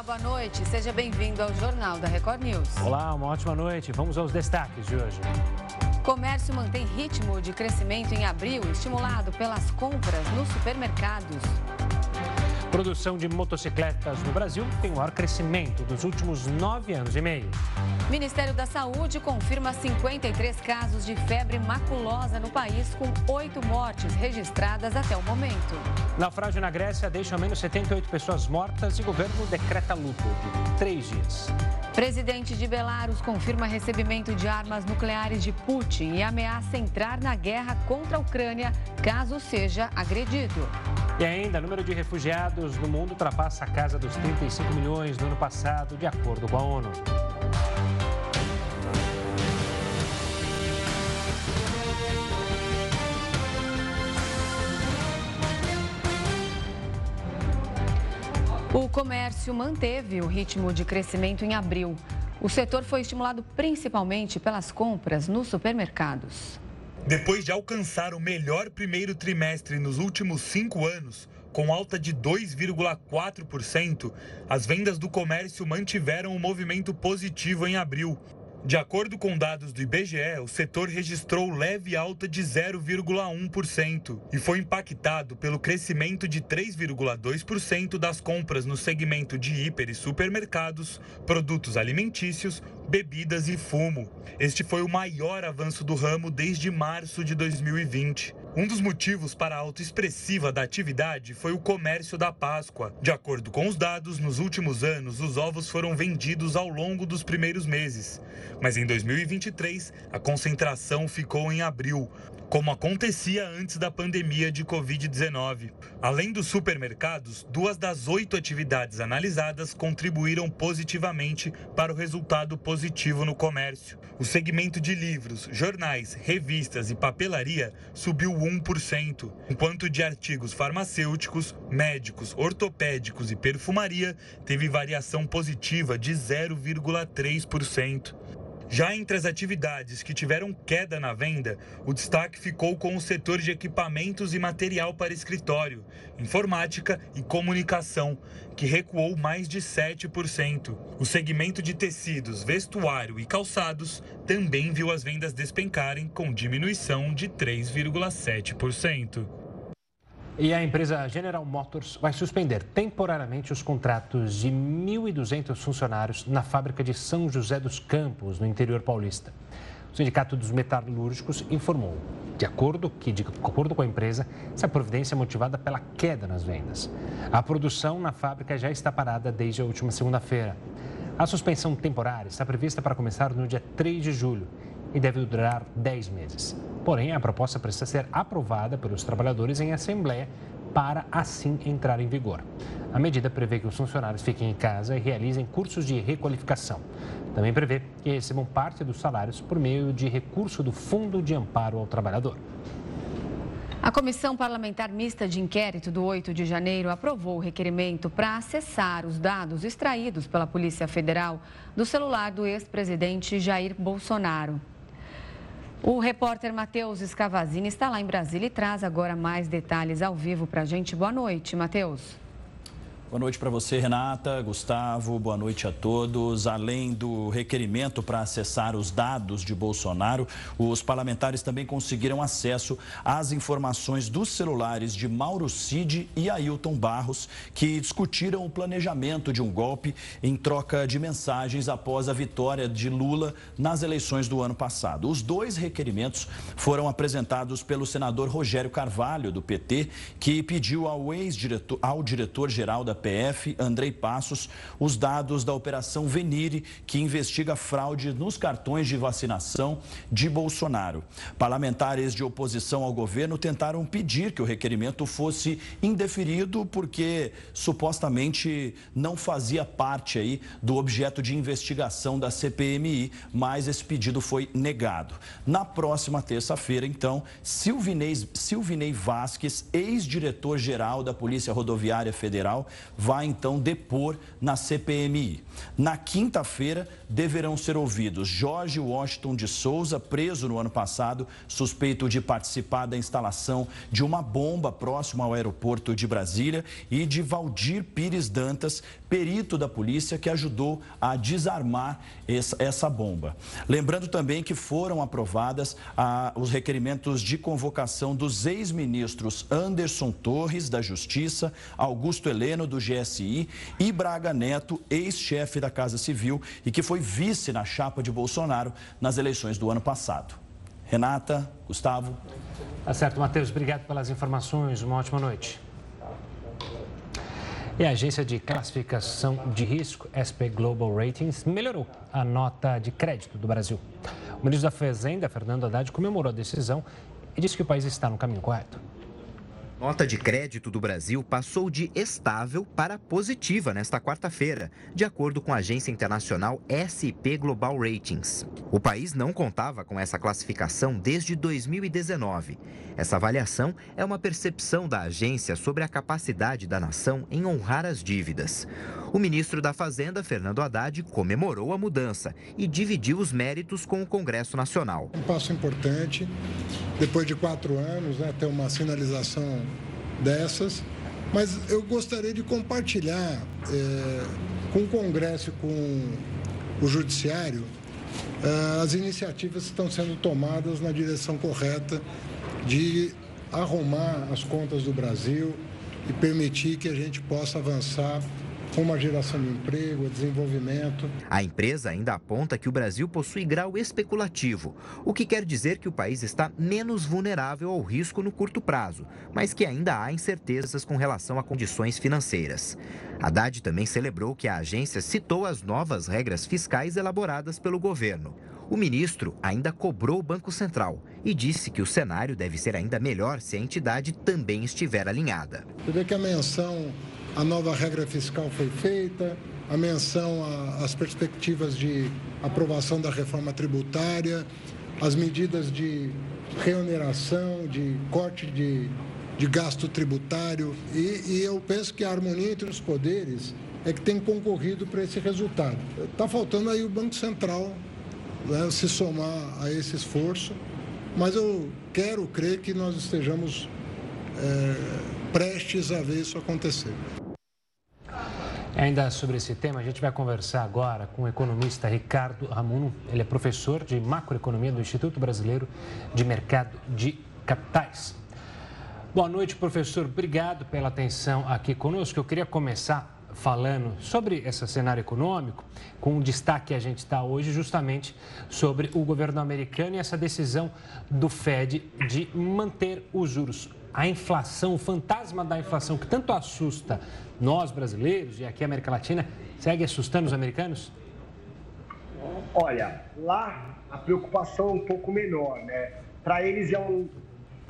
Olá, boa noite. Seja bem-vindo ao Jornal da Record News. Olá, uma ótima noite. Vamos aos destaques de hoje. Comércio mantém ritmo de crescimento em abril, estimulado pelas compras nos supermercados. Produção de motocicletas no Brasil tem o maior crescimento dos últimos nove anos e meio. Ministério da Saúde confirma 53 casos de febre maculosa no país, com oito mortes registradas até o momento. Naufrágio na Grécia deixa ao menos 78 pessoas mortas e governo decreta luto de três dias. Presidente de Belarus confirma recebimento de armas nucleares de Putin e ameaça entrar na guerra contra a Ucrânia caso seja agredido. E ainda, número de refugiados no mundo ultrapassa a casa dos 35 milhões no ano passado, de acordo com a ONU. O comércio manteve o ritmo de crescimento em abril. O setor foi estimulado principalmente pelas compras nos supermercados. Depois de alcançar o melhor primeiro trimestre nos últimos cinco anos, com alta de 2,4%, as vendas do comércio mantiveram o um movimento positivo em abril. De acordo com dados do IBGE, o setor registrou leve alta de 0,1% e foi impactado pelo crescimento de 3,2% das compras no segmento de hiper e supermercados, produtos alimentícios, bebidas e fumo. Este foi o maior avanço do ramo desde março de 2020. Um dos motivos para a alta expressiva da atividade foi o comércio da Páscoa. De acordo com os dados, nos últimos anos, os ovos foram vendidos ao longo dos primeiros meses. Mas em 2023, a concentração ficou em abril, como acontecia antes da pandemia de Covid-19. Além dos supermercados, duas das oito atividades analisadas contribuíram positivamente para o resultado positivo no comércio. O segmento de livros, jornais, revistas e papelaria subiu 1%, enquanto de artigos farmacêuticos, médicos, ortopédicos e perfumaria teve variação positiva de 0,3%. Já entre as atividades que tiveram queda na venda, o destaque ficou com o setor de equipamentos e material para escritório, informática e comunicação, que recuou mais de 7%. O segmento de tecidos, vestuário e calçados também viu as vendas despencarem, com diminuição de 3,7%. E a empresa General Motors vai suspender temporariamente os contratos de 1.200 funcionários na fábrica de São José dos Campos, no interior paulista. O Sindicato dos Metalúrgicos informou, de acordo, que, de acordo com a empresa, essa providência é motivada pela queda nas vendas. A produção na fábrica já está parada desde a última segunda-feira. A suspensão temporária está prevista para começar no dia 3 de julho e deve durar 10 meses. Porém, a proposta precisa ser aprovada pelos trabalhadores em assembleia para assim entrar em vigor. A medida prevê que os funcionários fiquem em casa e realizem cursos de requalificação. Também prevê que recebam parte dos salários por meio de recurso do Fundo de Amparo ao Trabalhador. A Comissão Parlamentar Mista de Inquérito do 8 de janeiro aprovou o requerimento para acessar os dados extraídos pela Polícia Federal do celular do ex-presidente Jair Bolsonaro. O repórter Matheus Escavazini está lá em Brasília e traz agora mais detalhes ao vivo para a gente. Boa noite, Matheus. Boa noite para você, Renata, Gustavo, boa noite a todos. Além do requerimento para acessar os dados de Bolsonaro, os parlamentares também conseguiram acesso às informações dos celulares de Mauro Cid e Ailton Barros, que discutiram o planejamento de um golpe em troca de mensagens após a vitória de Lula nas eleições do ano passado. Os dois requerimentos foram apresentados pelo senador Rogério Carvalho, do PT, que pediu ao ex-diretor, ao diretor-geral da PF, Andrei Passos, os dados da Operação Venire, que investiga fraude nos cartões de vacinação de Bolsonaro. Parlamentares de oposição ao governo tentaram pedir que o requerimento fosse indeferido porque supostamente não fazia parte aí do objeto de investigação da CPMI, mas esse pedido foi negado. Na próxima terça-feira, então, Silvinei, Silvinei Vasques, ex-diretor-geral da Polícia Rodoviária Federal, vai então depor na CPMI. Na quinta-feira, deverão ser ouvidos Jorge Washington de Souza, preso no ano passado, suspeito de participar da instalação de uma bomba próximo ao aeroporto de Brasília, e de Valdir Pires Dantas, perito da polícia que ajudou a desarmar essa bomba. Lembrando também que foram aprovadas ah, os requerimentos de convocação dos ex-ministros Anderson Torres, da Justiça, Augusto Heleno, do GSI, e Braga Neto, ex-chefe da Casa Civil e que foi vice na chapa de Bolsonaro nas eleições do ano passado. Renata, Gustavo. Tá certo, Matheus. Obrigado pelas informações. Uma ótima noite. E a agência de classificação de risco, SP Global Ratings, melhorou a nota de crédito do Brasil. O ministro da Fazenda, Fernando Haddad, comemorou a decisão e disse que o país está no caminho correto. Nota de crédito do Brasil passou de estável para positiva nesta quarta-feira, de acordo com a agência internacional SP Global Ratings. O país não contava com essa classificação desde 2019. Essa avaliação é uma percepção da agência sobre a capacidade da nação em honrar as dívidas. O ministro da Fazenda, Fernando Haddad, comemorou a mudança e dividiu os méritos com o Congresso Nacional. Um passo importante, depois de quatro anos, né, ter uma sinalização dessas, mas eu gostaria de compartilhar é, com o Congresso e com o Judiciário é, as iniciativas que estão sendo tomadas na direção correta de arrumar as contas do Brasil e permitir que a gente possa avançar como a geração de emprego, o desenvolvimento. A empresa ainda aponta que o Brasil possui grau especulativo, o que quer dizer que o país está menos vulnerável ao risco no curto prazo, mas que ainda há incertezas com relação a condições financeiras. Haddad também celebrou que a agência citou as novas regras fiscais elaboradas pelo governo. O ministro ainda cobrou o Banco Central e disse que o cenário deve ser ainda melhor se a entidade também estiver alinhada. Você vê que a menção a nova regra fiscal foi feita, a menção às perspectivas de aprovação da reforma tributária, as medidas de reoneração, de corte de, de gasto tributário. E, e eu penso que a harmonia entre os poderes é que tem concorrido para esse resultado. Está faltando aí o Banco Central né, se somar a esse esforço, mas eu quero crer que nós estejamos é, prestes a ver isso acontecer. Ainda sobre esse tema, a gente vai conversar agora com o economista Ricardo Ramuno. Ele é professor de macroeconomia do Instituto Brasileiro de Mercado de Capitais. Boa noite, professor. Obrigado pela atenção aqui conosco. Eu queria começar falando sobre esse cenário econômico, com um destaque que a gente está hoje justamente sobre o governo americano e essa decisão do Fed de manter os juros a inflação, o fantasma da inflação que tanto assusta nós brasileiros e aqui a América Latina, segue assustando os americanos? Olha, lá a preocupação é um pouco menor, né? Para eles é um,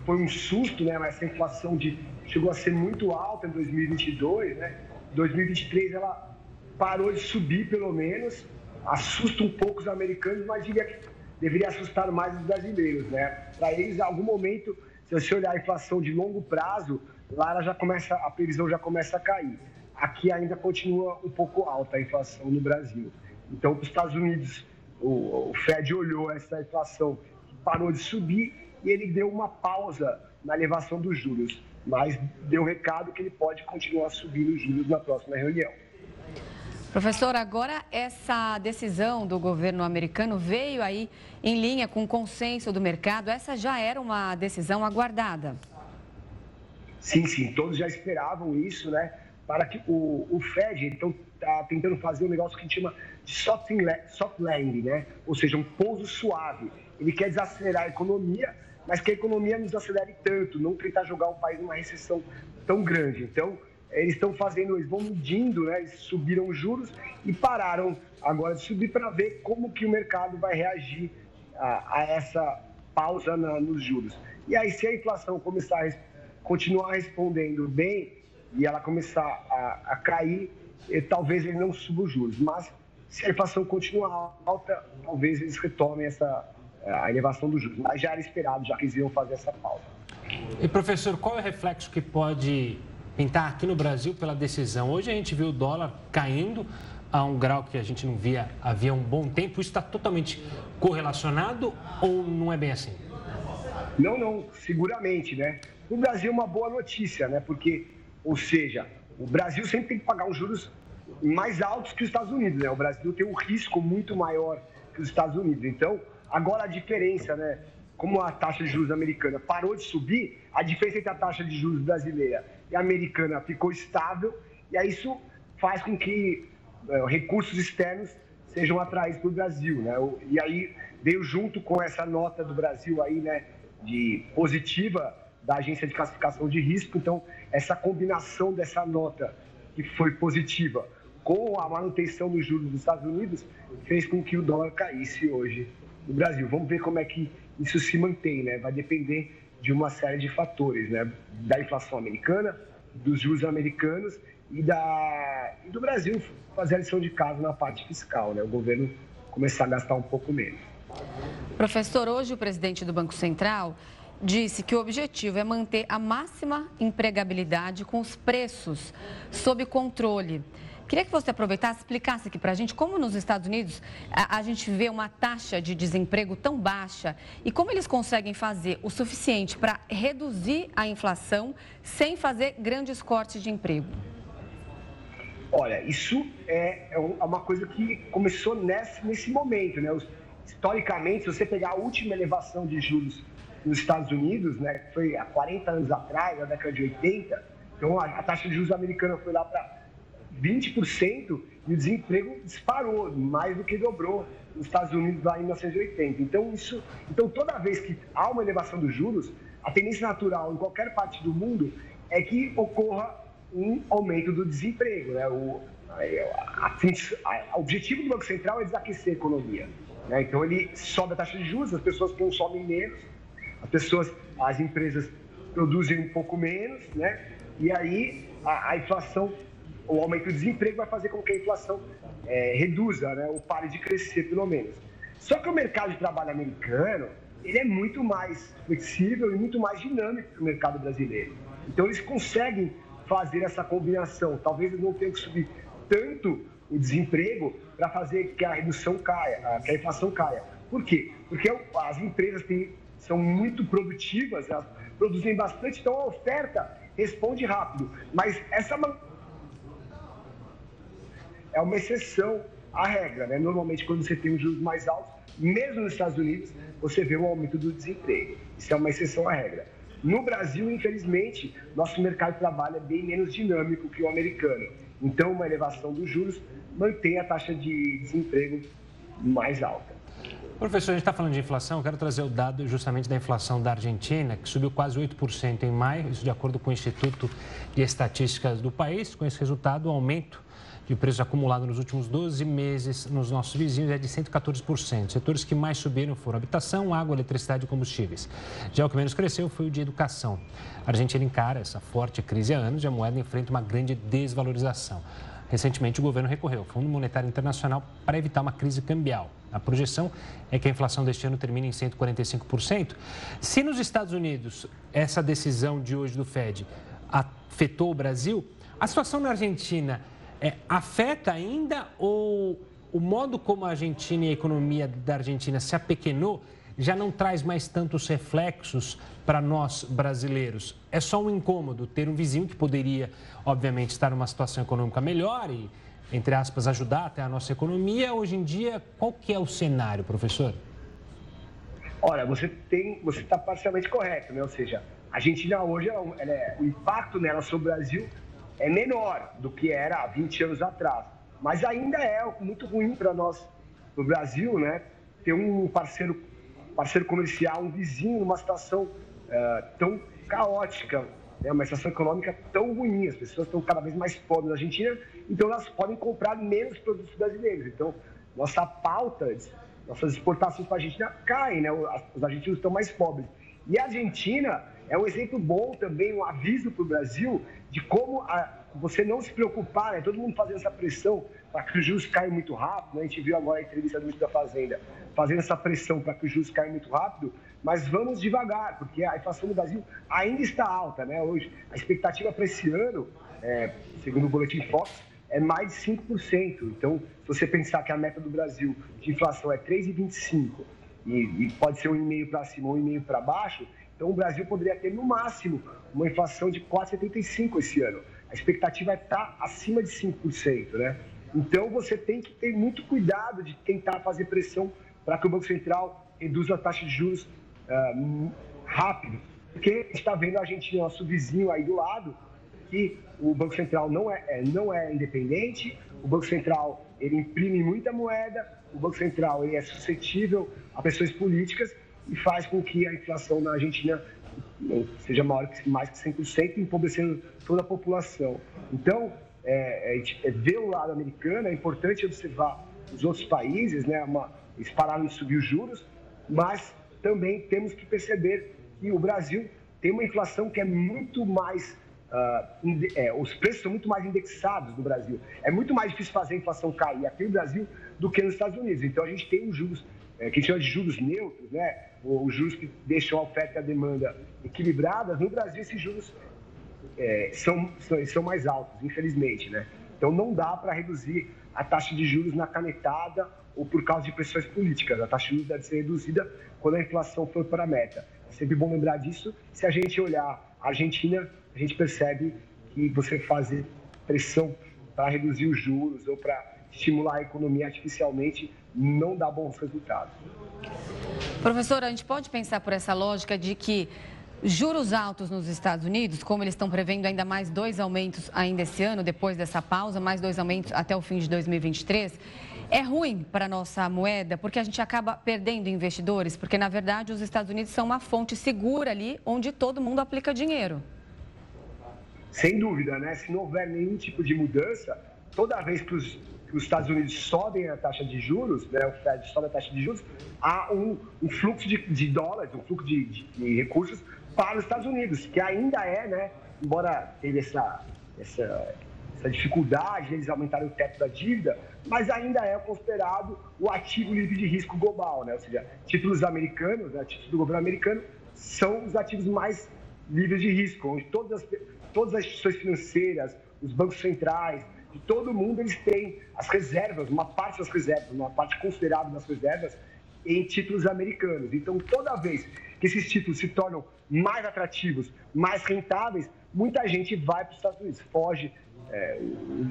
foi um susto, né? Essa inflação de, chegou a ser muito alta em 2022, né? 2023 ela parou de subir pelo menos, assusta um pouco os americanos, mas diria deveria assustar mais os brasileiros, né? Para eles, em algum momento se você olhar a inflação de longo prazo, lá ela já começa, a previsão já começa a cair. Aqui ainda continua um pouco alta a inflação no Brasil. Então, os Estados Unidos, o, o Fed olhou essa inflação que parou de subir e ele deu uma pausa na elevação dos juros, mas deu recado que ele pode continuar subindo os juros na próxima reunião. Professor, agora essa decisão do governo americano veio aí em linha com o consenso do mercado. Essa já era uma decisão aguardada. Sim, sim, todos já esperavam isso, né? Para que o, o Fed então está tentando fazer um negócio que chama de soft, soft landing, né? Ou seja, um pouso suave. Ele quer desacelerar a economia, mas que a economia não desacelere tanto, não tentar jogar o país numa recessão tão grande. Então, eles estão fazendo, eles vão medindo, né? Eles subiram os juros e pararam agora de subir para ver como que o mercado vai reagir a, a essa pausa na, nos juros. E aí, se a inflação começar a continuar respondendo bem e ela começar a, a cair, eh, talvez ele não suba os juros. Mas se a inflação continuar alta, talvez eles retomem essa a elevação dos juros. Mas já era esperado, já que eles iam fazer essa pausa. E professor, qual é o reflexo que pode pintar aqui no Brasil pela decisão. Hoje a gente viu o dólar caindo a um grau que a gente não via havia um bom tempo. Isso está totalmente correlacionado ou não é bem assim? Não, não, seguramente, né? O Brasil é uma boa notícia, né? Porque, ou seja, o Brasil sempre tem que pagar os juros mais altos que os Estados Unidos, né? O Brasil tem um risco muito maior que os Estados Unidos. Então, agora a diferença, né? Como a taxa de juros americana parou de subir, a diferença entre a taxa de juros brasileira americana ficou estável, e aí isso faz com que é, recursos externos sejam atraídos para o Brasil, né? E aí veio junto com essa nota do Brasil aí, né, de positiva da agência de classificação de risco, então essa combinação dessa nota que foi positiva com a manutenção dos juros dos Estados Unidos fez com que o dólar caísse hoje no Brasil. Vamos ver como é que isso se mantém, né? Vai depender de uma série de fatores, né? Da inflação americana, dos juros americanos e, da, e do Brasil fazer a lição de casa na parte fiscal, né? O governo começar a gastar um pouco menos. Professor, hoje o presidente do Banco Central disse que o objetivo é manter a máxima empregabilidade com os preços sob controle. Queria que você aproveitasse e explicasse aqui para a gente como nos Estados Unidos a, a, gente vê uma taxa de desemprego tão baixa e como eles conseguem fazer o suficiente para reduzir a inflação sem fazer grandes cortes de emprego. Olha, isso é, é, é uma coisa que começou nesse, nesse momento, né? Historicamente, se você pegar a última elevação de juros nos Estados Unidos, né, que foi há 40 anos atrás, na década de 80, então a, a taxa de juros americana foi lá para 20% e o desemprego disparou, mais do que dobrou nos Estados Unidos lá em 1980. Então, isso, então toda vez que há uma elevação dos juros, a tendência natural em qualquer parte do mundo é que ocorra um aumento do desemprego. Né? O, a, a, o objetivo do Banco Central é desaquecer a economia. Né? Então, ele sobe a taxa de juros, as pessoas consomem menos, as pessoas, as empresas produzem um pouco menos, né? e aí a, a inflação o aumento do desemprego vai fazer com que a inflação é, reduza, né, ou pare de crescer, pelo menos. Só que o mercado de trabalho americano, ele é muito mais flexível e muito mais dinâmico que o mercado brasileiro. Então, eles conseguem fazer essa combinação. Talvez eles não tenham que subir tanto o desemprego para fazer que a redução caia, que a inflação caia. Por quê? Porque as empresas têm, são muito produtivas, elas produzem bastante, então a oferta responde rápido. Mas essa é uma exceção à regra. Né? Normalmente, quando você tem os juros mais altos, mesmo nos Estados Unidos, você vê um aumento do desemprego. Isso é uma exceção à regra. No Brasil, infelizmente, nosso mercado de trabalho é bem menos dinâmico que o americano. Então, uma elevação dos juros mantém a taxa de desemprego mais alta. Professor, a gente está falando de inflação, eu quero trazer o dado justamente da inflação da Argentina, que subiu quase 8% em maio, isso de acordo com o Instituto de Estatísticas do país. Com esse resultado, o aumento e o preço acumulado nos últimos 12 meses nos nossos vizinhos é de 114%. Setores que mais subiram foram habitação, água, eletricidade e combustíveis. Já o que menos cresceu foi o de educação. A Argentina encara essa forte crise há anos e a moeda enfrenta uma grande desvalorização. Recentemente, o governo recorreu ao Fundo Monetário Internacional para evitar uma crise cambial. A projeção é que a inflação deste ano termine em 145%. Se nos Estados Unidos essa decisão de hoje do Fed afetou o Brasil, a situação na Argentina é, afeta ainda ou o modo como a Argentina e a economia da Argentina se apequenou já não traz mais tantos reflexos para nós brasileiros? É só um incômodo ter um vizinho que poderia, obviamente, estar numa situação econômica melhor e, entre aspas, ajudar até a nossa economia. Hoje em dia, qual que é o cenário, professor? Olha, você tem, você está parcialmente correto, né? Ou seja, a Argentina hoje, ela, ela é, o impacto nela sobre o Brasil é menor do que era há 20 anos atrás. Mas ainda é muito ruim para nós, no Brasil, né, ter um parceiro, parceiro comercial, um vizinho numa situação uh, tão caótica, né, uma situação econômica tão ruim. As pessoas estão cada vez mais pobres na Argentina, então elas podem comprar menos produtos brasileiros. Então, nossa pauta, nossas exportações para a Argentina caem, né, os argentinos estão mais pobres. E a Argentina é um exemplo bom também, um aviso para o Brasil de como a, você não se preocupar, né? todo mundo fazendo essa pressão para que os juros caiam muito rápido. Né? A gente viu agora a entrevista do ministro da Fazenda fazendo essa pressão para que os juros caiam muito rápido, mas vamos devagar, porque a inflação no Brasil ainda está alta. Né? Hoje, a expectativa para esse ano, é, segundo o Boletim Fox, é mais de 5%. Então, se você pensar que a meta do Brasil de inflação é 3,25% e, e pode ser um e-mail para cima ou um e-mail para baixo, então o Brasil poderia ter no máximo uma inflação de 4,75% esse ano. A expectativa é estar acima de 5%, né? Então você tem que ter muito cuidado de tentar fazer pressão para que o Banco Central reduza a taxa de juros uh, rápido. Porque está vendo a Argentina, nosso vizinho aí do lado, que o Banco Central não é, é, não é independente, o Banco Central ele imprime muita moeda, o Banco Central ele é suscetível a pressões políticas e faz com que a inflação na Argentina seja maior que mais que 100%, empobrecendo toda a população. Então, é, é, é, ver o lado americano, é importante observar os outros países, né, uma, eles pararam de subir os juros, mas também temos que perceber que o Brasil tem uma inflação que é muito mais. Uh, é, os preços são muito mais indexados no Brasil. É muito mais difícil fazer a inflação cair aqui no Brasil do que nos Estados Unidos. Então a gente tem os juros, é, que a gente chama de juros neutros, né? Os juros que deixam a oferta e a demanda equilibradas. No Brasil, esses juros é, são, são, são mais altos, infelizmente. Né? Então não dá para reduzir a taxa de juros na canetada ou por causa de pressões políticas. A taxa de juros deve ser reduzida quando a inflação for para a meta. É sempre bom lembrar disso. Se a gente olhar a Argentina, a gente percebe que você fazer pressão para reduzir os juros ou para estimular a economia artificialmente não dá bons resultados. Professor, a gente pode pensar por essa lógica de que juros altos nos Estados Unidos, como eles estão prevendo ainda mais dois aumentos ainda esse ano, depois dessa pausa, mais dois aumentos até o fim de 2023, é ruim para a nossa moeda, porque a gente acaba perdendo investidores, porque na verdade os Estados Unidos são uma fonte segura ali onde todo mundo aplica dinheiro. Sem dúvida, né? Se não houver nenhum tipo de mudança, toda vez que os, os Estados Unidos sobem a taxa de juros, né, o Fed sobe a taxa de juros, há um, um fluxo de, de, dólares, um fluxo de, de, de, recursos para os Estados Unidos, que ainda é, né, embora teve essa, essa essa dificuldade de eles aumentarem o teto da dívida, mas ainda é considerado o ativo livre de risco global, né? Ou seja, títulos americanos, né, títulos do governo americano, são os ativos mais livres de risco, onde todas as, todas as instituições financeiras, os bancos centrais, de todo mundo, eles têm as reservas, uma parte das reservas, uma parte considerável das reservas em títulos americanos. Então, toda vez que esses títulos se tornam mais atrativos, mais rentáveis, muita gente vai para os Estados Unidos, foge é,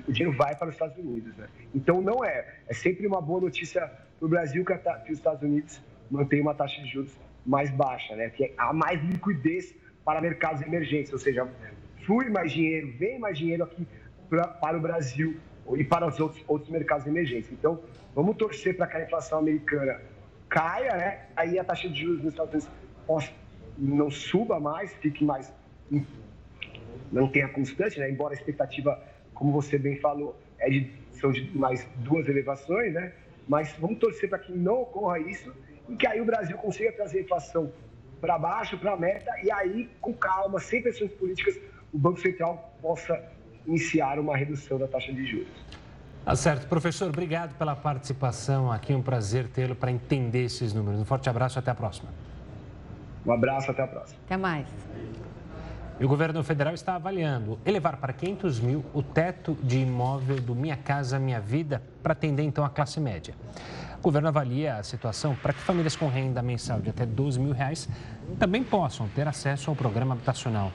o, dinheiro vai para os Estados Unidos. Né? Então, não é. É sempre uma boa notícia para o Brasil que, a, que, os Estados Unidos mantêm uma taxa de juros mais baixa, né? que há mais liquidez para mercados emergentes, ou seja, flui mais dinheiro, vem mais dinheiro aqui pra, para o Brasil e para os outros, outros mercados emergentes. Então, vamos torcer para que a inflação americana caia, né? aí a taxa de juros nos Estados Unidos possa, não suba mais, fique mais não tenha constante, né? embora a expectativa, como você bem falou, é de, são de mais duas elevações, né? mas vamos torcer para que não ocorra isso e que aí o Brasil consiga trazer a inflação para baixo, para a meta, e aí, com calma, sem pressões políticas, o Banco Central possa iniciar uma redução da taxa de juros. Tá certo. Professor, obrigado pela participação aqui. Um prazer tê-lo para entender esses números. Um forte abraço e até a próxima. Um abraço, até a próxima. Até mais. E o governo federal está avaliando elevar para 500 mil o teto de imóvel do Minha Casa Minha Vida para atender então a classe média. O governo avalia a situação para que famílias com renda mensal de até 12 mil reais também possam ter acesso ao programa habitacional.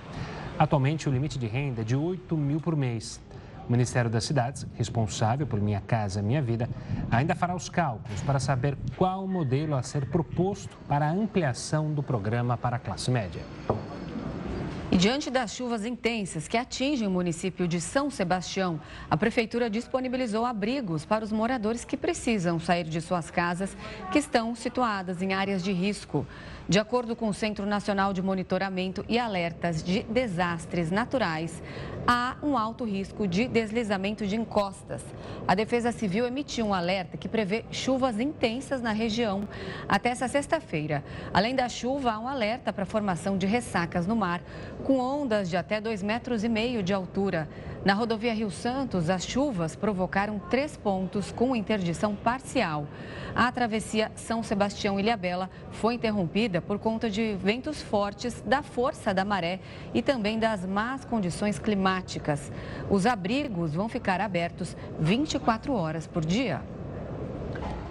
Atualmente, o limite de renda é de 8 mil por mês. O Ministério das Cidades, responsável por Minha Casa Minha Vida, ainda fará os cálculos para saber qual modelo a ser proposto para a ampliação do programa para a classe média. E diante das chuvas intensas que atingem o município de São Sebastião, a prefeitura disponibilizou abrigos para os moradores que precisam sair de suas casas, que estão situadas em áreas de risco. De acordo com o Centro Nacional de Monitoramento e Alertas de Desastres Naturais, há um alto risco de deslizamento de encostas. A Defesa Civil emitiu um alerta que prevê chuvas intensas na região até essa sexta-feira. Além da chuva, há um alerta para a formação de ressacas no mar, com ondas de até 2,5 metros de altura. Na rodovia Rio Santos, as chuvas provocaram três pontos com interdição parcial. A travessia São Sebastião-Ilhabela foi interrompida por conta de ventos fortes, da força da maré e também das más condições climáticas. Os abrigos vão ficar abertos 24 horas por dia.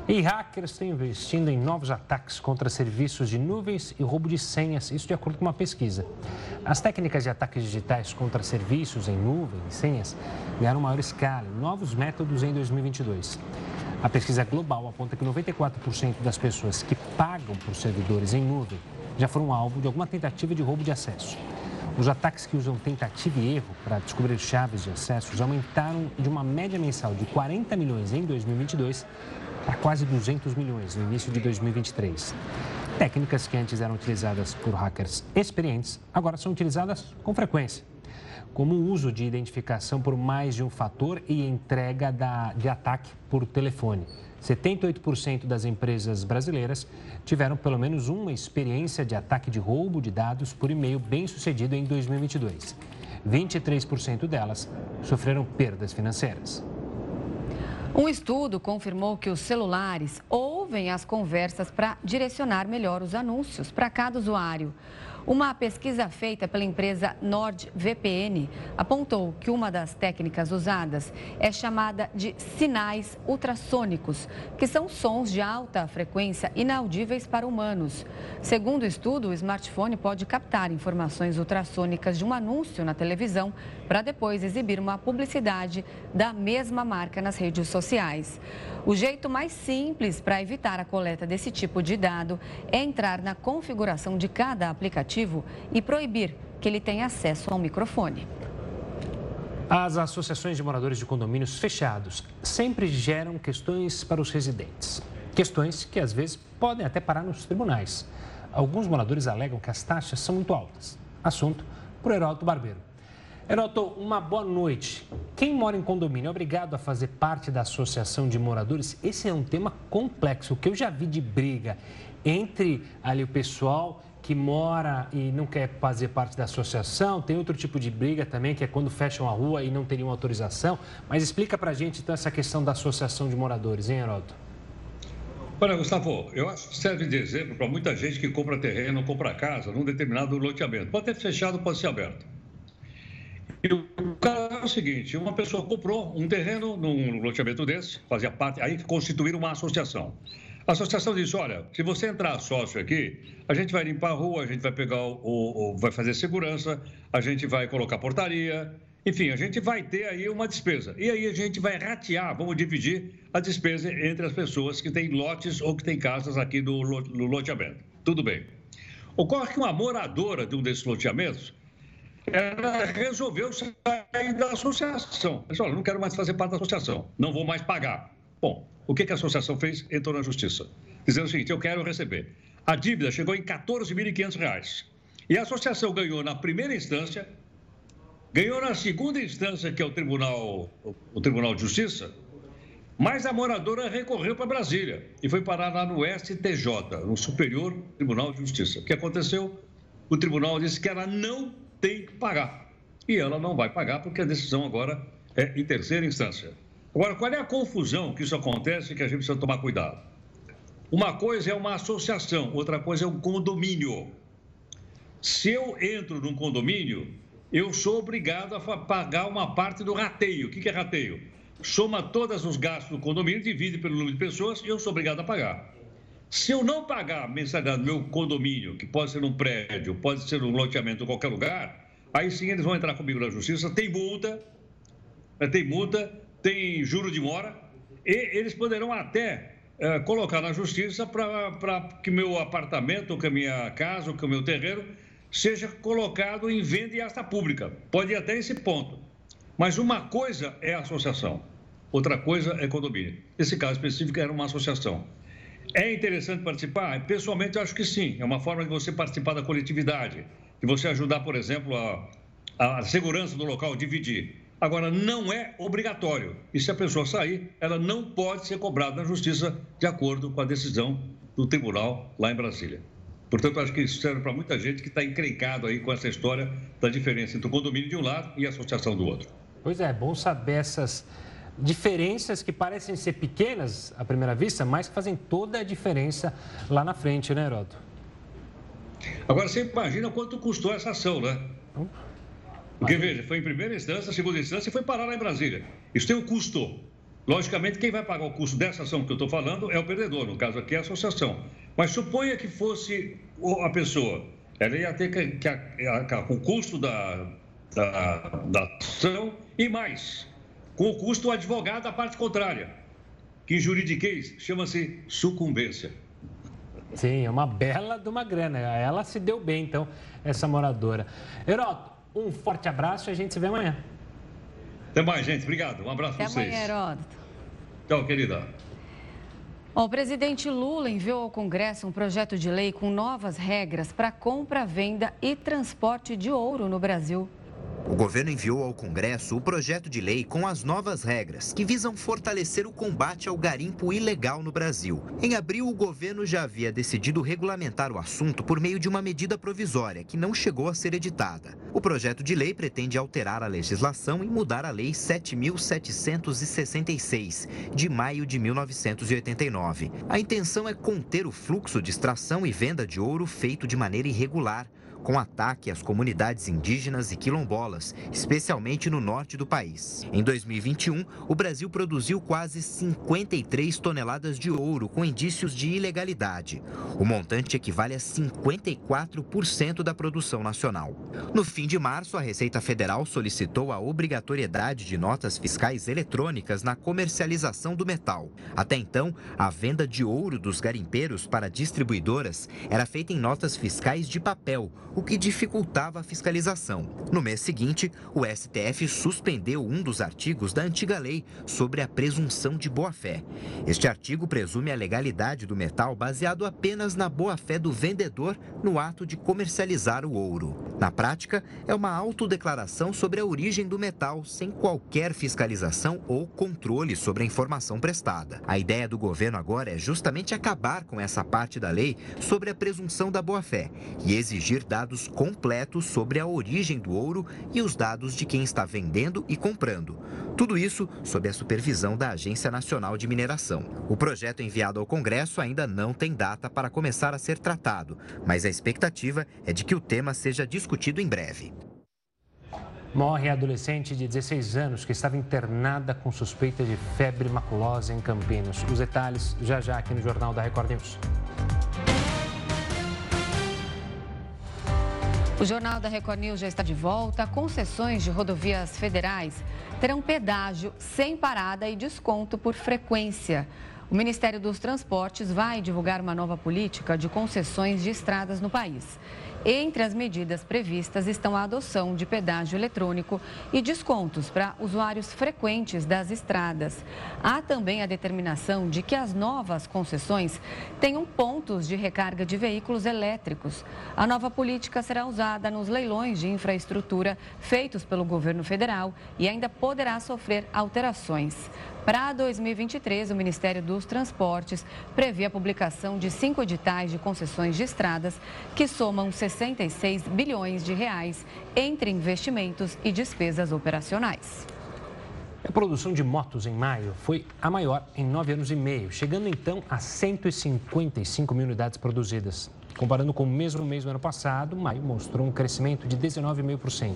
E hackers estão investindo em novos ataques contra serviços de nuvens e roubo de senhas, isso de acordo com uma pesquisa. As técnicas de ataques digitais contra serviços em nuvem e senhas ganharam maior escala e novos métodos em 2022. A pesquisa global aponta que 94% das pessoas que pagam por servidores em nuvem já foram alvo de alguma tentativa de roubo de acesso. Os ataques que usam tentativa e erro para descobrir chaves de acessos aumentaram de uma média mensal de 40 milhões em 2022 para quase 200 milhões no início de 2023. Técnicas que antes eram utilizadas por hackers experientes agora são utilizadas com frequência, como o uso de identificação por mais de um fator e entrega da, de ataque por telefone. 78% das empresas brasileiras tiveram pelo menos uma experiência de ataque de roubo de dados por e-mail bem sucedido em 2022. 23% delas sofreram perdas financeiras. Um estudo confirmou que os celulares ouvem as conversas para direcionar melhor os anúncios para cada usuário. Uma pesquisa feita pela empresa NordVPN apontou que uma das técnicas usadas é chamada de sinais ultrassônicos, que são sons de alta frequência inaudíveis para humanos. Segundo o estudo, o smartphone pode captar informações ultrassônicas de um anúncio na televisão para depois exibir uma publicidade da mesma marca nas redes sociais. O jeito mais simples para evitar a coleta desse tipo de dado é entrar na configuração de cada aplicativo e proibir que ele tenha acesso ao microfone. As associações de moradores de condomínios fechados sempre geram questões para os residentes. Questões que às vezes podem até parar nos tribunais. Alguns moradores alegam que as taxas são muito altas. Assunto para o Heraldo Barbeiro. Heroto, uma boa noite. Quem mora em condomínio é obrigado a fazer parte da associação de moradores? Esse é um tema complexo. Que eu já vi de briga entre ali o pessoal que mora e não quer fazer parte da associação, tem outro tipo de briga também, que é quando fecham a rua e não teriam autorização. Mas explica pra gente então essa questão da associação de moradores, hein, Heroto? Olha, Gustavo, eu acho que serve de exemplo para muita gente que compra terreno, compra casa num determinado loteamento. Pode ter fechado, pode ser aberto. E o caso é o seguinte: uma pessoa comprou um terreno num loteamento desse, fazia parte, aí constituir uma associação. A associação disse: olha, se você entrar sócio aqui, a gente vai limpar a rua, a gente vai pegar o, o, vai fazer segurança, a gente vai colocar portaria, enfim, a gente vai ter aí uma despesa. E aí a gente vai ratear, vamos dividir a despesa entre as pessoas que têm lotes ou que têm casas aqui no, no loteamento. Tudo bem. Ocorre que uma moradora de um desses loteamentos ela resolveu sair da associação. Olha, não quero mais fazer parte da associação, não vou mais pagar. Bom, o que, a associação fez? Entrou na justiça, dizendo o seguinte, eu quero receber. A dívida chegou em R$ 14.500. E a associação ganhou na primeira instância, ganhou na segunda instância, que é o Tribunal, o Tribunal de Justiça, mas a moradora recorreu para Brasília e foi parar lá no STJ, no Superior Tribunal de Justiça. O que aconteceu? O tribunal disse que ela não tem que pagar. E ela não vai pagar porque a decisão agora é em terceira instância. Agora, qual é a confusão que isso acontece que a gente precisa tomar cuidado? Uma coisa é uma associação, outra coisa é um condomínio. Se eu entro num condomínio, eu sou obrigado a pagar uma parte do rateio. O que é rateio? Soma todos os gastos do condomínio, divide pelo número de pessoas e eu sou obrigado a pagar. Se eu não pagar a mensalidade do meu condomínio, que pode ser um prédio, pode ser um loteamento qualquer lugar, aí sim eles vão entrar comigo na justiça. Tem multa, né, tem multa, tem juro de mora, e eles poderão até é, colocar na justiça para que meu apartamento, que a minha casa, que o meu terreno, seja colocado em venda e asta pública. Pode ir até esse ponto. Mas uma coisa é associação, outra coisa é condomínio. Esse caso específico era uma associação. É interessante participar? Pessoalmente, eu acho que sim. É uma forma de você participar da coletividade, de você ajudar, por exemplo, a, a segurança do local, dividir. Agora, não é obrigatório. E se a pessoa sair, ela não pode ser cobrada na justiça de acordo com a decisão do tribunal lá em Brasília. Portanto, acho que isso serve para muita gente que está encrencado aí com essa história da diferença entre o condomínio de um lado e a associação do outro. Pois é, é bom saber essas diferenças que parecem ser pequenas à primeira vista, mas que fazem toda a diferença lá na frente, né, Heroto? Agora você imagina quanto custou essa ação, né? Porque, veja, foi em primeira instância, segunda instância e foi parar lá em Brasília. Isso tem um custo. Logicamente, quem vai pagar o custo dessa ação que eu estou falando é o perdedor, no caso aqui é a associação. Mas suponha que fosse a pessoa, ela ia ter que, que com o custo da, da, da ação e mais, com o custo do advogado da parte contrária, que em juridiquês chama-se sucumbência. Sim, é uma bela de uma grana. Ela se deu bem, então, essa moradora. Heroto, um forte abraço e a gente se vê amanhã. Até mais, gente. Obrigado. Um abraço para vocês. Até amanhã, Heródoto. Tchau, querida. o presidente Lula enviou ao Congresso um projeto de lei com novas regras para compra, venda e transporte de ouro no Brasil. O governo enviou ao Congresso o projeto de lei com as novas regras que visam fortalecer o combate ao garimpo ilegal no Brasil. Em abril, o governo já havia decidido regulamentar o assunto por meio de uma medida provisória que não chegou a ser editada. O projeto de lei pretende alterar a legislação e mudar a Lei 7766, de maio de 1989. A intenção é conter o fluxo de extração e venda de ouro feito de maneira irregular com ataque às comunidades indígenas e quilombolas, especialmente no norte do país. Em 2021, o Brasil produziu quase 53 toneladas de ouro com indícios de ilegalidade. O montante equivale a 54% da produção nacional. No fim de março, a Receita Federal solicitou a obrigatoriedade de notas fiscais eletrônicas na comercialização do metal. Até então, a venda de ouro dos garimpeiros para distribuidoras era feita em notas fiscais de papel, o que dificultava a fiscalização. No mês seguinte, o STF suspendeu um dos artigos da antiga lei sobre a presunção de boa-fé. Este artigo presume a legalidade do metal baseado apenas na boa-fé do vendedor no ato de comercializar o ouro. Na prática, é uma autodeclaração sobre a origem do metal, sem qualquer fiscalização ou controle sobre a informação prestada. A ideia do governo agora é justamente acabar com essa parte da lei sobre a presunção da boa-fé e exigir dados dados completos sobre a origem do ouro e os dados de quem está vendendo e comprando. Tudo isso sob a supervisão da Agência Nacional de Mineração. O projeto enviado ao Congresso ainda não tem data para começar a ser tratado, mas a expectativa é de que o tema seja discutido em breve. Morre a adolescente de 16 anos que estava internada com suspeita de febre maculosa em Campinas. Os detalhes já já aqui no Jornal da Record News. O Jornal da Record News já está de volta. Concessões de rodovias federais terão pedágio sem parada e desconto por frequência. O Ministério dos Transportes vai divulgar uma nova política de concessões de estradas no país. Entre as medidas previstas estão a adoção de pedágio eletrônico e descontos para usuários frequentes das estradas. Há também a determinação de que as novas concessões tenham pontos de recarga de veículos elétricos. A nova política será usada nos leilões de infraestrutura feitos pelo governo federal e ainda poderá sofrer alterações. Para 2023, o Ministério dos Transportes prevê a publicação de cinco editais de concessões de estradas que somam 66 bilhões de reais entre investimentos e despesas operacionais. A produção de motos em maio foi a maior em nove anos e meio, chegando então a 155 mil unidades produzidas. Comparando com o mesmo mês do ano passado, maio mostrou um crescimento de 19,5%.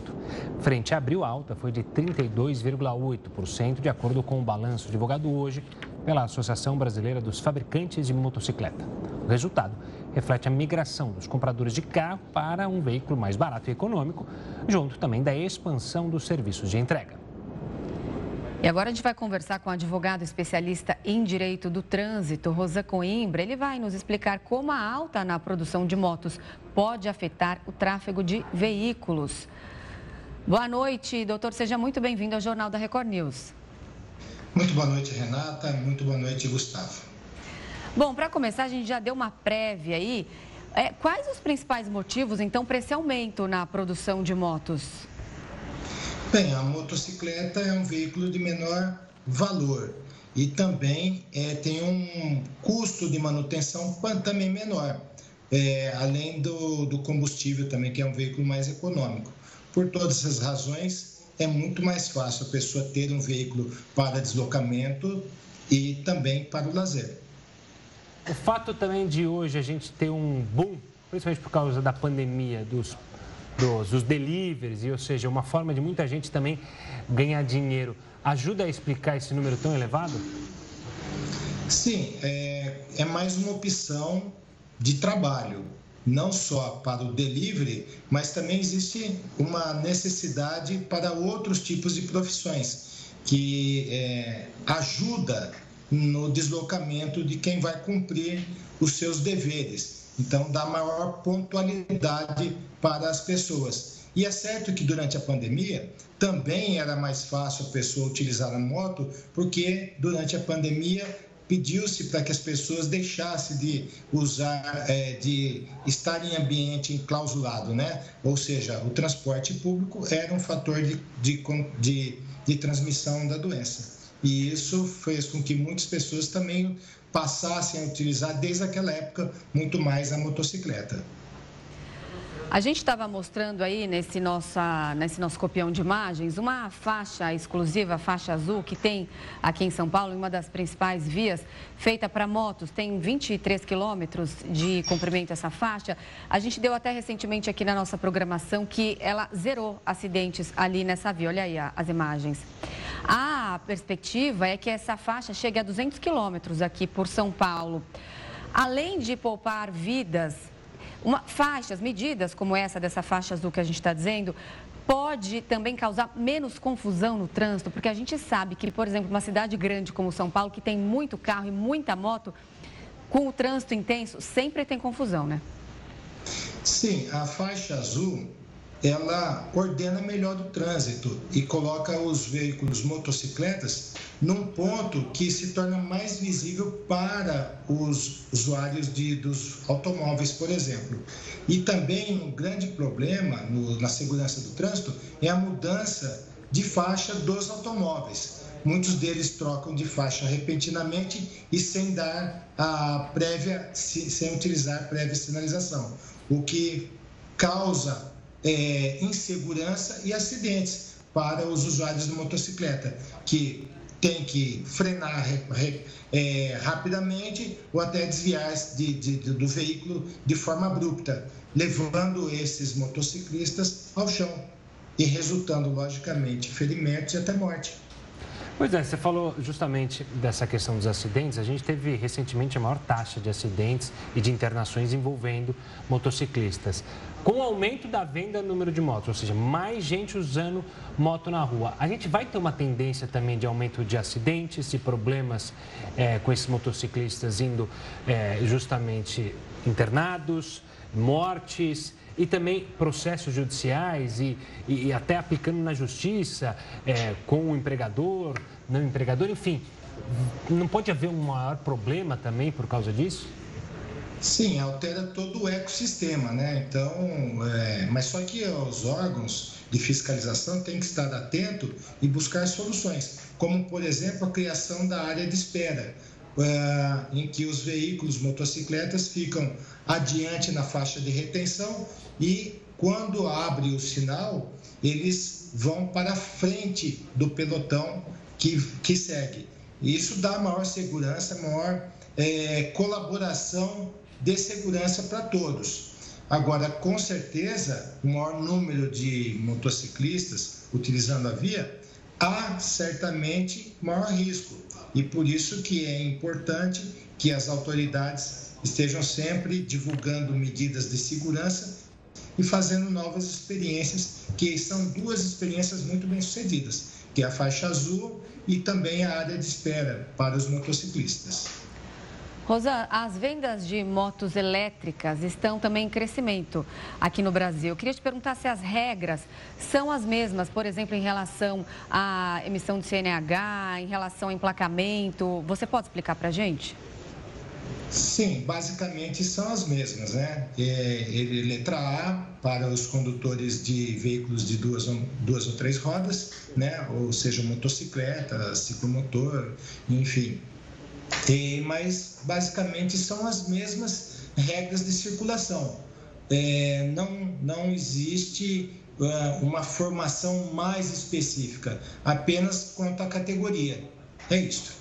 Frente a abril, alta foi de 32,8%, de acordo com o balanço divulgado hoje pela Associação Brasileira dos Fabricantes de Motocicleta. O resultado reflete a migração dos compradores de carro para um veículo mais barato e econômico, junto também da expansão dos serviços de entrega. E agora a gente vai conversar com o advogado especialista em direito do trânsito, Rosa Coimbra. Ele vai nos explicar como a alta na produção de motos pode afetar o tráfego de veículos. Boa noite, doutor. Seja muito bem-vindo ao Jornal da Record News. Muito boa noite, Renata. Muito boa noite, Gustavo. Bom, para começar, a gente já deu uma prévia aí. É, quais os principais motivos, então, para esse aumento na produção de motos? Bem, a motocicleta é um veículo de menor valor e também é, tem um custo de manutenção também menor, é, além do, do combustível também, que é um veículo mais econômico. Por todas essas razões, é muito mais fácil a pessoa ter um veículo para deslocamento e também para o lazer. O fato também de hoje a gente ter um boom, principalmente por causa da pandemia, dos, dos, dos deliveries, e, ou seja, uma forma de muita gente também ganhar dinheiro, ajuda a explicar esse número tão elevado? Sim, é, é mais uma opção de trabalho, não só para o delivery, mas também existe uma necessidade para outros tipos de profissões que é, ajuda no deslocamento de quem vai cumprir os seus deveres. Então, dá maior pontualidade para as pessoas. E é certo que durante a pandemia também era mais fácil a pessoa utilizar a moto, porque durante a pandemia pediu-se para que as pessoas deixassem de usar, é, de estar em ambiente enclausulado, né? Ou seja, o transporte público era um fator de, de, de, de transmissão da doença. E isso fez com que muitas pessoas também passassem a utilizar, desde aquela época, muito mais a motocicleta. A gente estava mostrando aí nesse, nossa, nesse nosso copião de imagens uma faixa exclusiva, faixa azul, que tem aqui em São Paulo, em uma das principais vias, feita para motos. Tem 23 quilômetros de comprimento essa faixa. A gente deu até recentemente aqui na nossa programação que ela zerou acidentes ali nessa via. Olha aí as imagens. A perspectiva é que essa faixa chegue a 200 quilômetros aqui por São Paulo. Além de poupar vidas, uma, faixas, medidas como essa dessa faixa azul que a gente está dizendo, pode também causar menos confusão no trânsito, porque a gente sabe que, por exemplo, uma cidade grande como São Paulo, que tem muito carro e muita moto, com o trânsito intenso, sempre tem confusão, né? Sim, a faixa azul ela ordena melhor o trânsito e coloca os veículos motocicletas num ponto que se torna mais visível para os usuários de, dos automóveis, por exemplo. E também um grande problema no, na segurança do trânsito é a mudança de faixa dos automóveis. Muitos deles trocam de faixa repentinamente e sem dar a prévia, sem utilizar a prévia sinalização, o que causa é, insegurança e acidentes para os usuários de motocicleta, que tem que frenar é, rapidamente ou até desviar de, de, do veículo de forma abrupta, levando esses motociclistas ao chão e resultando, logicamente, ferimentos e até morte. Pois é, você falou justamente dessa questão dos acidentes. A gente teve recentemente a maior taxa de acidentes e de internações envolvendo motociclistas. Com o aumento da venda do número de motos, ou seja, mais gente usando moto na rua, a gente vai ter uma tendência também de aumento de acidentes e problemas é, com esses motociclistas indo é, justamente internados, mortes e também processos judiciais e, e, e até aplicando na justiça é, com o empregador, não empregador, enfim. Não pode haver um maior problema também por causa disso? Sim, altera todo o ecossistema, né? Então, é, mas só que os órgãos de fiscalização têm que estar atento e buscar soluções, como por exemplo a criação da área de espera, é, em que os veículos, motocicletas ficam adiante na faixa de retenção e quando abre o sinal, eles vão para frente do pelotão que, que segue. Isso dá maior segurança, maior é, colaboração de segurança para todos. Agora, com certeza, o maior número de motociclistas utilizando a via, há certamente maior risco. E por isso que é importante que as autoridades estejam sempre divulgando medidas de segurança e fazendo novas experiências, que são duas experiências muito bem sucedidas, que é a faixa azul e também a área de espera para os motociclistas. Rosa, as vendas de motos elétricas estão também em crescimento aqui no Brasil. Eu queria te perguntar se as regras são as mesmas, por exemplo, em relação à emissão de CNH, em relação ao emplacamento. Você pode explicar para a gente? Sim, basicamente são as mesmas, né? É, letra A para os condutores de veículos de duas, duas ou três rodas, né? Ou seja, motocicleta, ciclomotor, enfim. E, mas basicamente são as mesmas regras de circulação. É, não, não existe uh, uma formação mais específica, apenas quanto à categoria. É isso.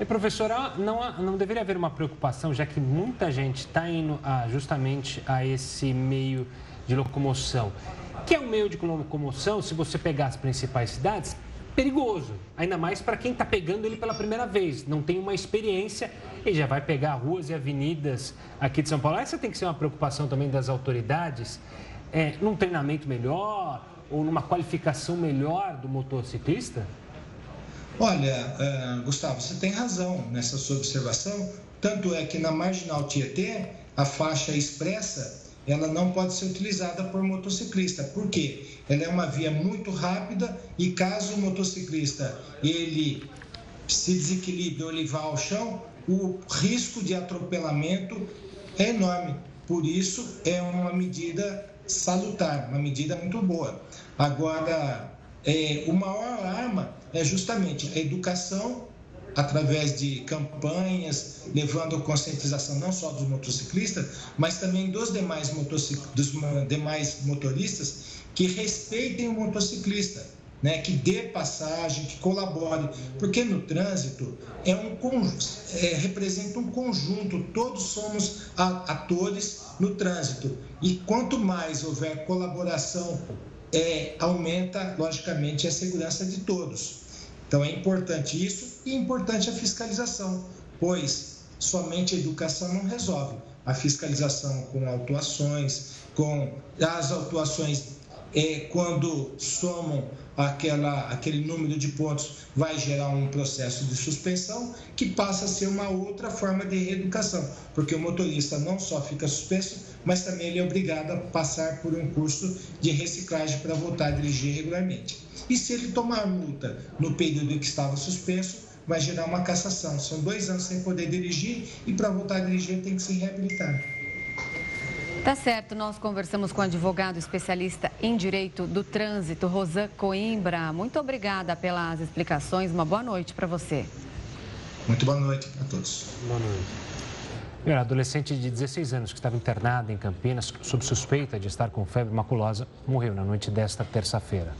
E professora, não, não deveria haver uma preocupação, já que muita gente está indo a, justamente a esse meio de locomoção, que é um meio de locomoção, se você pegar as principais cidades, perigoso, ainda mais para quem está pegando ele pela primeira vez, não tem uma experiência e já vai pegar ruas e avenidas aqui de São Paulo. Essa tem que ser uma preocupação também das autoridades, é, num treinamento melhor ou numa qualificação melhor do motociclista? Olha, uh, Gustavo, você tem razão nessa sua observação. Tanto é que na marginal Tietê, a faixa expressa ela não pode ser utilizada por motociclista. Por quê? Ela é uma via muito rápida e caso o motociclista ele se desequilibre ou ele vá ao chão, o risco de atropelamento é enorme. Por isso é uma medida salutar, uma medida muito boa. Agora, é, o maior arma é justamente a educação através de campanhas, levando conscientização não só dos motociclistas, mas também dos demais, motocic... dos demais motoristas que respeitem o motociclista, né? que dê passagem, que colabore, porque no trânsito é um é, representa um conjunto, todos somos atores no trânsito e quanto mais houver colaboração, é, aumenta logicamente a segurança de todos. Então é importante isso e é importante a fiscalização, pois somente a educação não resolve. A fiscalização com autuações, com as autuações é, quando somam aquela, aquele número de pontos, vai gerar um processo de suspensão que passa a ser uma outra forma de reeducação, porque o motorista não só fica suspenso, mas também ele é obrigado a passar por um curso de reciclagem para voltar a dirigir regularmente. E se ele tomar multa no período em que estava suspenso, vai gerar uma cassação. São dois anos sem poder dirigir e para voltar a dirigir ele tem que se reabilitar. Tá certo, nós conversamos com o advogado especialista em direito do trânsito, Rosan Coimbra. Muito obrigada pelas explicações. Uma boa noite para você. Muito boa noite a todos. Boa noite. A adolescente de 16 anos que estava internada em Campinas sob suspeita de estar com febre maculosa morreu na noite desta terça-feira.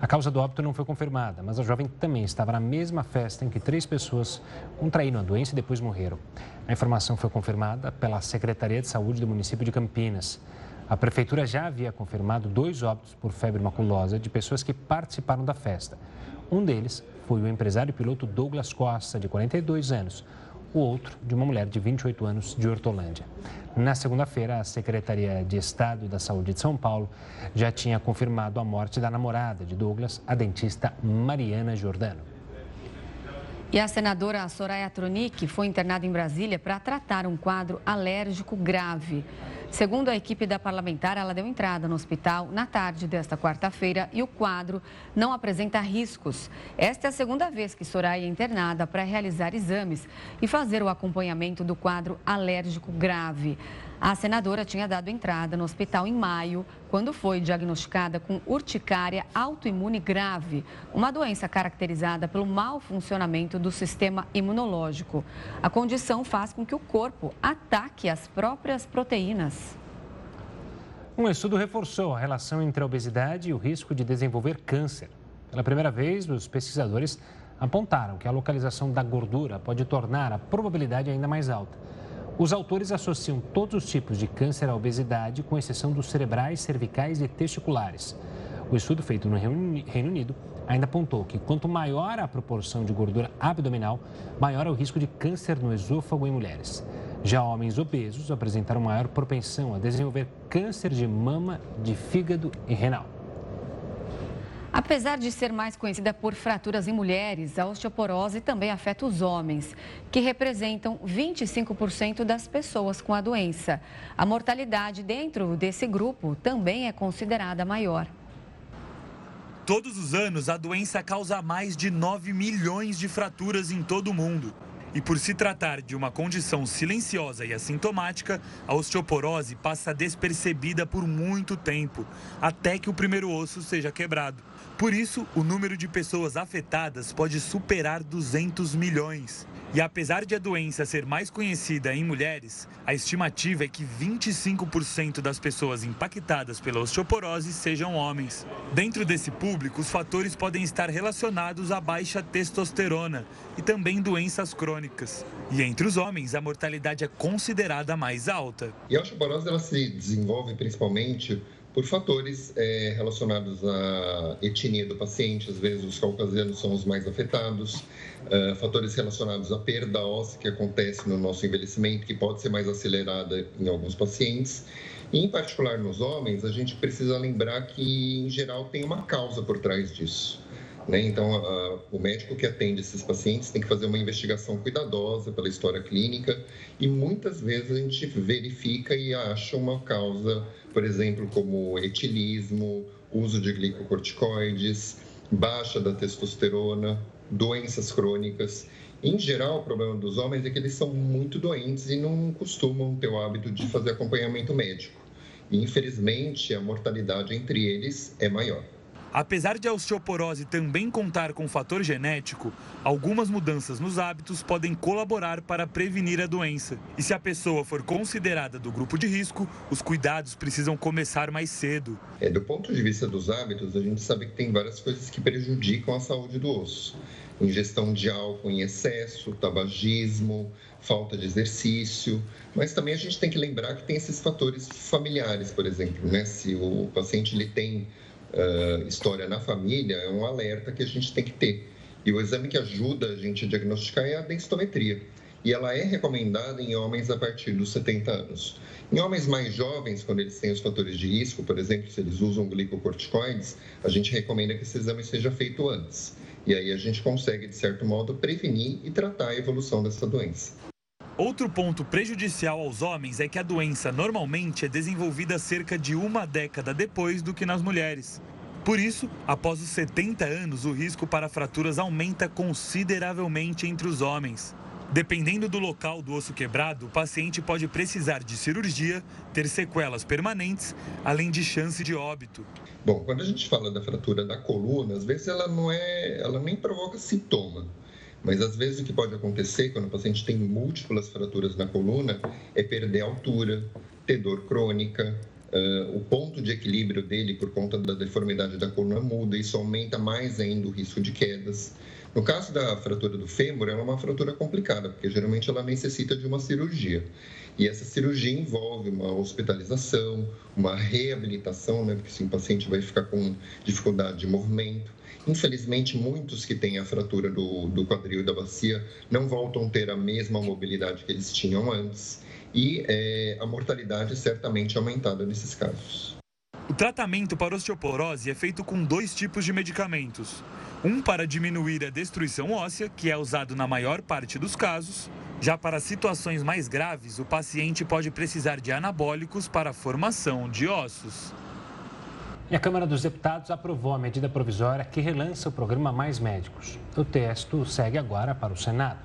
A causa do óbito não foi confirmada, mas a jovem também estava na mesma festa em que três pessoas contraíram a doença e depois morreram. A informação foi confirmada pela Secretaria de Saúde do município de Campinas. A prefeitura já havia confirmado dois óbitos por febre maculosa de pessoas que participaram da festa. Um deles foi o empresário e piloto Douglas Costa, de 42 anos, o outro de uma mulher de 28 anos de Hortolândia. Na segunda-feira, a Secretaria de Estado da Saúde de São Paulo já tinha confirmado a morte da namorada de Douglas, a dentista Mariana Giordano. E a senadora Soraya Tronic foi internada em Brasília para tratar um quadro alérgico grave. Segundo a equipe da parlamentar, ela deu entrada no hospital na tarde desta quarta-feira e o quadro não apresenta riscos. Esta é a segunda vez que Soraya é internada para realizar exames e fazer o acompanhamento do quadro alérgico grave. A senadora tinha dado entrada no hospital em maio, quando foi diagnosticada com urticária autoimune grave, uma doença caracterizada pelo mau funcionamento do sistema imunológico. A condição faz com que o corpo ataque as próprias proteínas. Um estudo reforçou a relação entre a obesidade e o risco de desenvolver câncer. Pela primeira vez, os pesquisadores apontaram que a localização da gordura pode tornar a probabilidade ainda mais alta. Os autores associam todos os tipos de câncer à obesidade, com exceção dos cerebrais, cervicais e testiculares. O estudo feito no Reino Unido ainda apontou que quanto maior a proporção de gordura abdominal, maior é o risco de câncer no esôfago em mulheres. Já homens obesos apresentaram maior propensão a desenvolver câncer de mama, de fígado e renal. Apesar de ser mais conhecida por fraturas em mulheres, a osteoporose também afeta os homens, que representam 25% das pessoas com a doença. A mortalidade dentro desse grupo também é considerada maior. Todos os anos, a doença causa mais de 9 milhões de fraturas em todo o mundo. E por se tratar de uma condição silenciosa e assintomática, a osteoporose passa despercebida por muito tempo, até que o primeiro osso seja quebrado. Por isso, o número de pessoas afetadas pode superar 200 milhões. E apesar de a doença ser mais conhecida em mulheres, a estimativa é que 25% das pessoas impactadas pela osteoporose sejam homens. Dentro desse público, os fatores podem estar relacionados à baixa testosterona e também doenças crônicas. E entre os homens, a mortalidade é considerada mais alta. E a osteoporose ela se desenvolve principalmente por fatores é, relacionados à etnia do paciente, às vezes os caucasianos são os mais afetados, uh, fatores relacionados à perda óssea que acontece no nosso envelhecimento, que pode ser mais acelerada em alguns pacientes. E, em particular nos homens, a gente precisa lembrar que, em geral, tem uma causa por trás disso. Né? Então, a, o médico que atende esses pacientes tem que fazer uma investigação cuidadosa pela história clínica e muitas vezes a gente verifica e acha uma causa, por exemplo, como etilismo, uso de glicocorticoides, baixa da testosterona, doenças crônicas. Em geral, o problema dos homens é que eles são muito doentes e não costumam ter o hábito de fazer acompanhamento médico. E, infelizmente, a mortalidade entre eles é maior. Apesar de a osteoporose também contar com fator genético, algumas mudanças nos hábitos podem colaborar para prevenir a doença. E se a pessoa for considerada do grupo de risco, os cuidados precisam começar mais cedo. É, do ponto de vista dos hábitos, a gente sabe que tem várias coisas que prejudicam a saúde do osso. Ingestão de álcool em excesso, tabagismo, falta de exercício, mas também a gente tem que lembrar que tem esses fatores familiares, por exemplo, né? Se o paciente ele tem uh, história na família é um alerta que a gente tem que ter. E o exame que ajuda a gente a diagnosticar é a densitometria. E ela é recomendada em homens a partir dos 70 anos. Em homens mais jovens, quando eles têm os fatores de risco, por exemplo, se eles usam glicocorticoides, a gente recomenda que esse exame seja feito antes. E aí a gente consegue, de certo modo, prevenir e tratar a evolução dessa doença. Outro ponto prejudicial aos homens é que a doença normalmente é desenvolvida cerca de uma década depois do que nas mulheres. Por isso, após os 70 anos, o risco para fraturas aumenta consideravelmente entre os homens. Dependendo do local do osso quebrado, o paciente pode precisar de cirurgia, ter sequelas permanentes, além de chance de óbito. Bom, quando a gente fala da fratura da coluna, às vezes ela não é, ela nem provoca sintoma. Mas às vezes o que pode acontecer quando o paciente tem múltiplas fraturas na coluna é perder altura, ter dor crônica, uh, o ponto de equilíbrio dele por conta da deformidade da coluna muda, isso aumenta mais ainda o risco de quedas. No caso da fratura do fêmur, ela é uma fratura complicada, porque geralmente ela necessita de uma cirurgia. E essa cirurgia envolve uma hospitalização, uma reabilitação, né, porque se o paciente vai ficar com dificuldade de movimento. Infelizmente, muitos que têm a fratura do, do quadril e da bacia não voltam a ter a mesma mobilidade que eles tinham antes e é, a mortalidade é certamente aumentada nesses casos. O tratamento para osteoporose é feito com dois tipos de medicamentos. Um para diminuir a destruição óssea, que é usado na maior parte dos casos. Já para situações mais graves, o paciente pode precisar de anabólicos para a formação de ossos. E a Câmara dos Deputados aprovou a medida provisória que relança o programa Mais Médicos. O texto segue agora para o Senado.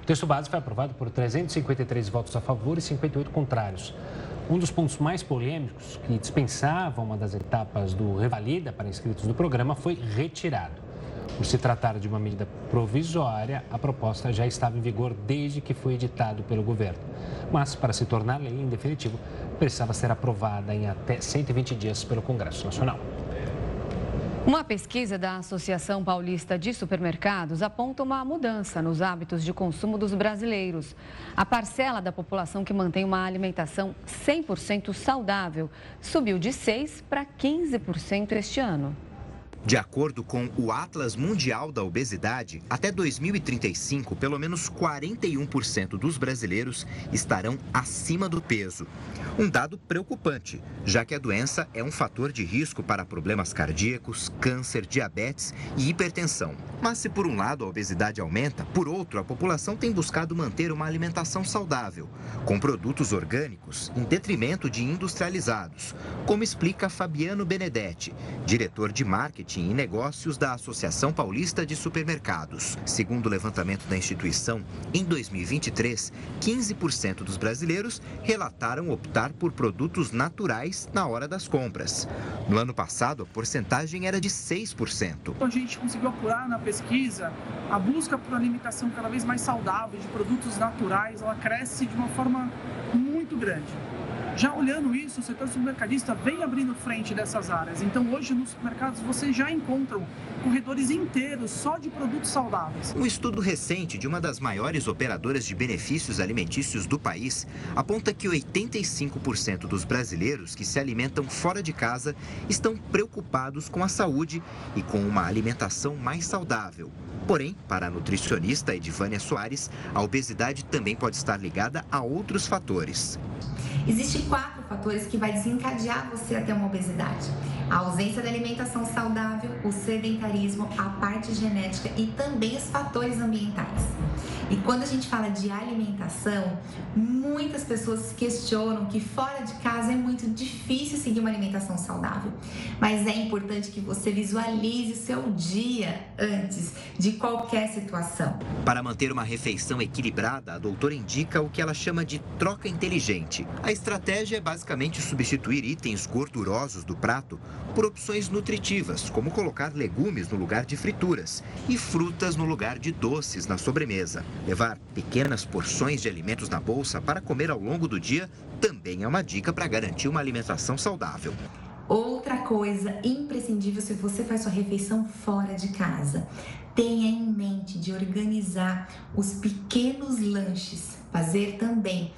O texto base foi aprovado por 353 votos a favor e 58 contrários. Um dos pontos mais polêmicos, que dispensava uma das etapas do revalida para inscritos do programa, foi retirado. Por se tratar de uma medida provisória, a proposta já estava em vigor desde que foi editado pelo governo. Mas, para se tornar lei em definitivo, precisava ser aprovada em até 120 dias pelo Congresso Nacional. Uma pesquisa da Associação Paulista de Supermercados aponta uma mudança nos hábitos de consumo dos brasileiros. A parcela da população que mantém uma alimentação 100% saudável subiu de 6% para 15% este ano. De acordo com o Atlas Mundial da Obesidade, até 2035, pelo menos 41% dos brasileiros estarão acima do peso. Um dado preocupante, já que a doença é um fator de risco para problemas cardíacos, câncer, diabetes e hipertensão. Mas se por um lado a obesidade aumenta, por outro a população tem buscado manter uma alimentação saudável, com produtos orgânicos em detrimento de industrializados, como explica Fabiano Benedetti, diretor de marketing marketing e negócios da Associação Paulista de Supermercados. Segundo o levantamento da instituição, em 2023, 15% dos brasileiros relataram optar por produtos naturais na hora das compras. No ano passado, a porcentagem era de 6%. A gente conseguiu apurar na pesquisa a busca por alimentação cada vez mais saudável, de produtos naturais, ela cresce de uma forma muito grande. Já olhando isso, o setor supermercadista vem abrindo frente dessas áreas. Então, hoje nos supermercados você já encontram corredores inteiros só de produtos saudáveis. Um estudo recente de uma das maiores operadoras de benefícios alimentícios do país aponta que 85% dos brasileiros que se alimentam fora de casa estão preocupados com a saúde e com uma alimentação mais saudável. Porém, para a nutricionista Edivânia Soares, a obesidade também pode estar ligada a outros fatores. Existem quatro fatores que vai desencadear você a ter uma obesidade. A ausência da alimentação saudável, o sedentarismo, a parte genética e também os fatores ambientais. E quando a gente fala de alimentação, muitas pessoas questionam que fora de casa é muito difícil seguir uma alimentação saudável. Mas é importante que você visualize o seu dia antes de qualquer situação. Para manter uma refeição equilibrada, a doutora indica o que ela chama de troca inteligente. A estratégia é basicamente substituir itens gordurosos do prato por opções nutritivas, como colocar legumes no lugar de frituras e frutas no lugar de doces na sobremesa. Levar pequenas porções de alimentos na bolsa para comer ao longo do dia também é uma dica para garantir uma alimentação saudável. Outra coisa imprescindível se você faz sua refeição fora de casa, tenha em mente de organizar os pequenos lanches, fazer também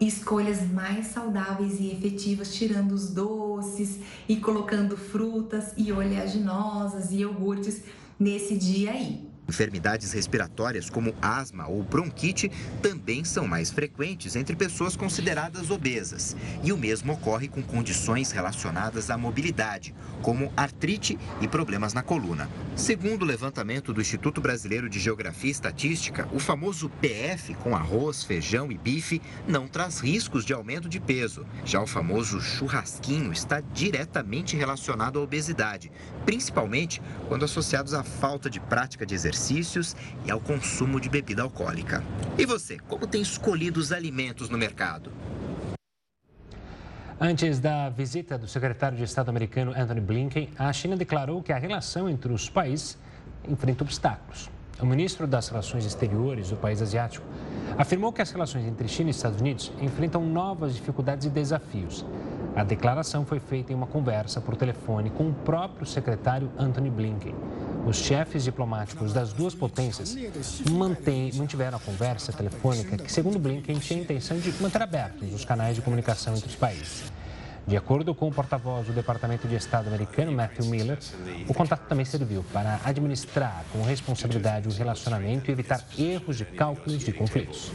escolhas mais saudáveis e efetivas, tirando os doces e colocando frutas e oleaginosas e iogurtes nesse dia aí. Enfermidades respiratórias como asma ou bronquite também são mais frequentes entre pessoas consideradas obesas. E o mesmo ocorre com condições relacionadas à mobilidade, como artrite e problemas na coluna. Segundo o levantamento do Instituto Brasileiro de Geografia e Estatística, o famoso PF com arroz, feijão e bife não traz riscos de aumento de peso. Já o famoso churrasquinho está diretamente relacionado à obesidade, principalmente quando associados à falta de prática de exercício exercícios e ao consumo de bebida alcoólica. E você, como tem escolhido os alimentos no mercado? Antes da visita do secretário de Estado americano Anthony Blinken, a China declarou que a relação entre os países enfrenta obstáculos. O ministro das Relações Exteriores do país asiático afirmou que as relações entre China e Estados Unidos enfrentam novas dificuldades e desafios. A declaração foi feita em uma conversa por telefone com o próprio secretário Anthony Blinken. Os chefes diplomáticos das duas potências mantém, mantiveram a conversa telefônica que, segundo Blinken, tinha a intenção de manter abertos os canais de comunicação entre os países. De acordo com o porta-voz do Departamento de Estado americano, Matthew Miller, o contato também serviu para administrar com responsabilidade o relacionamento e evitar erros de cálculos de conflitos.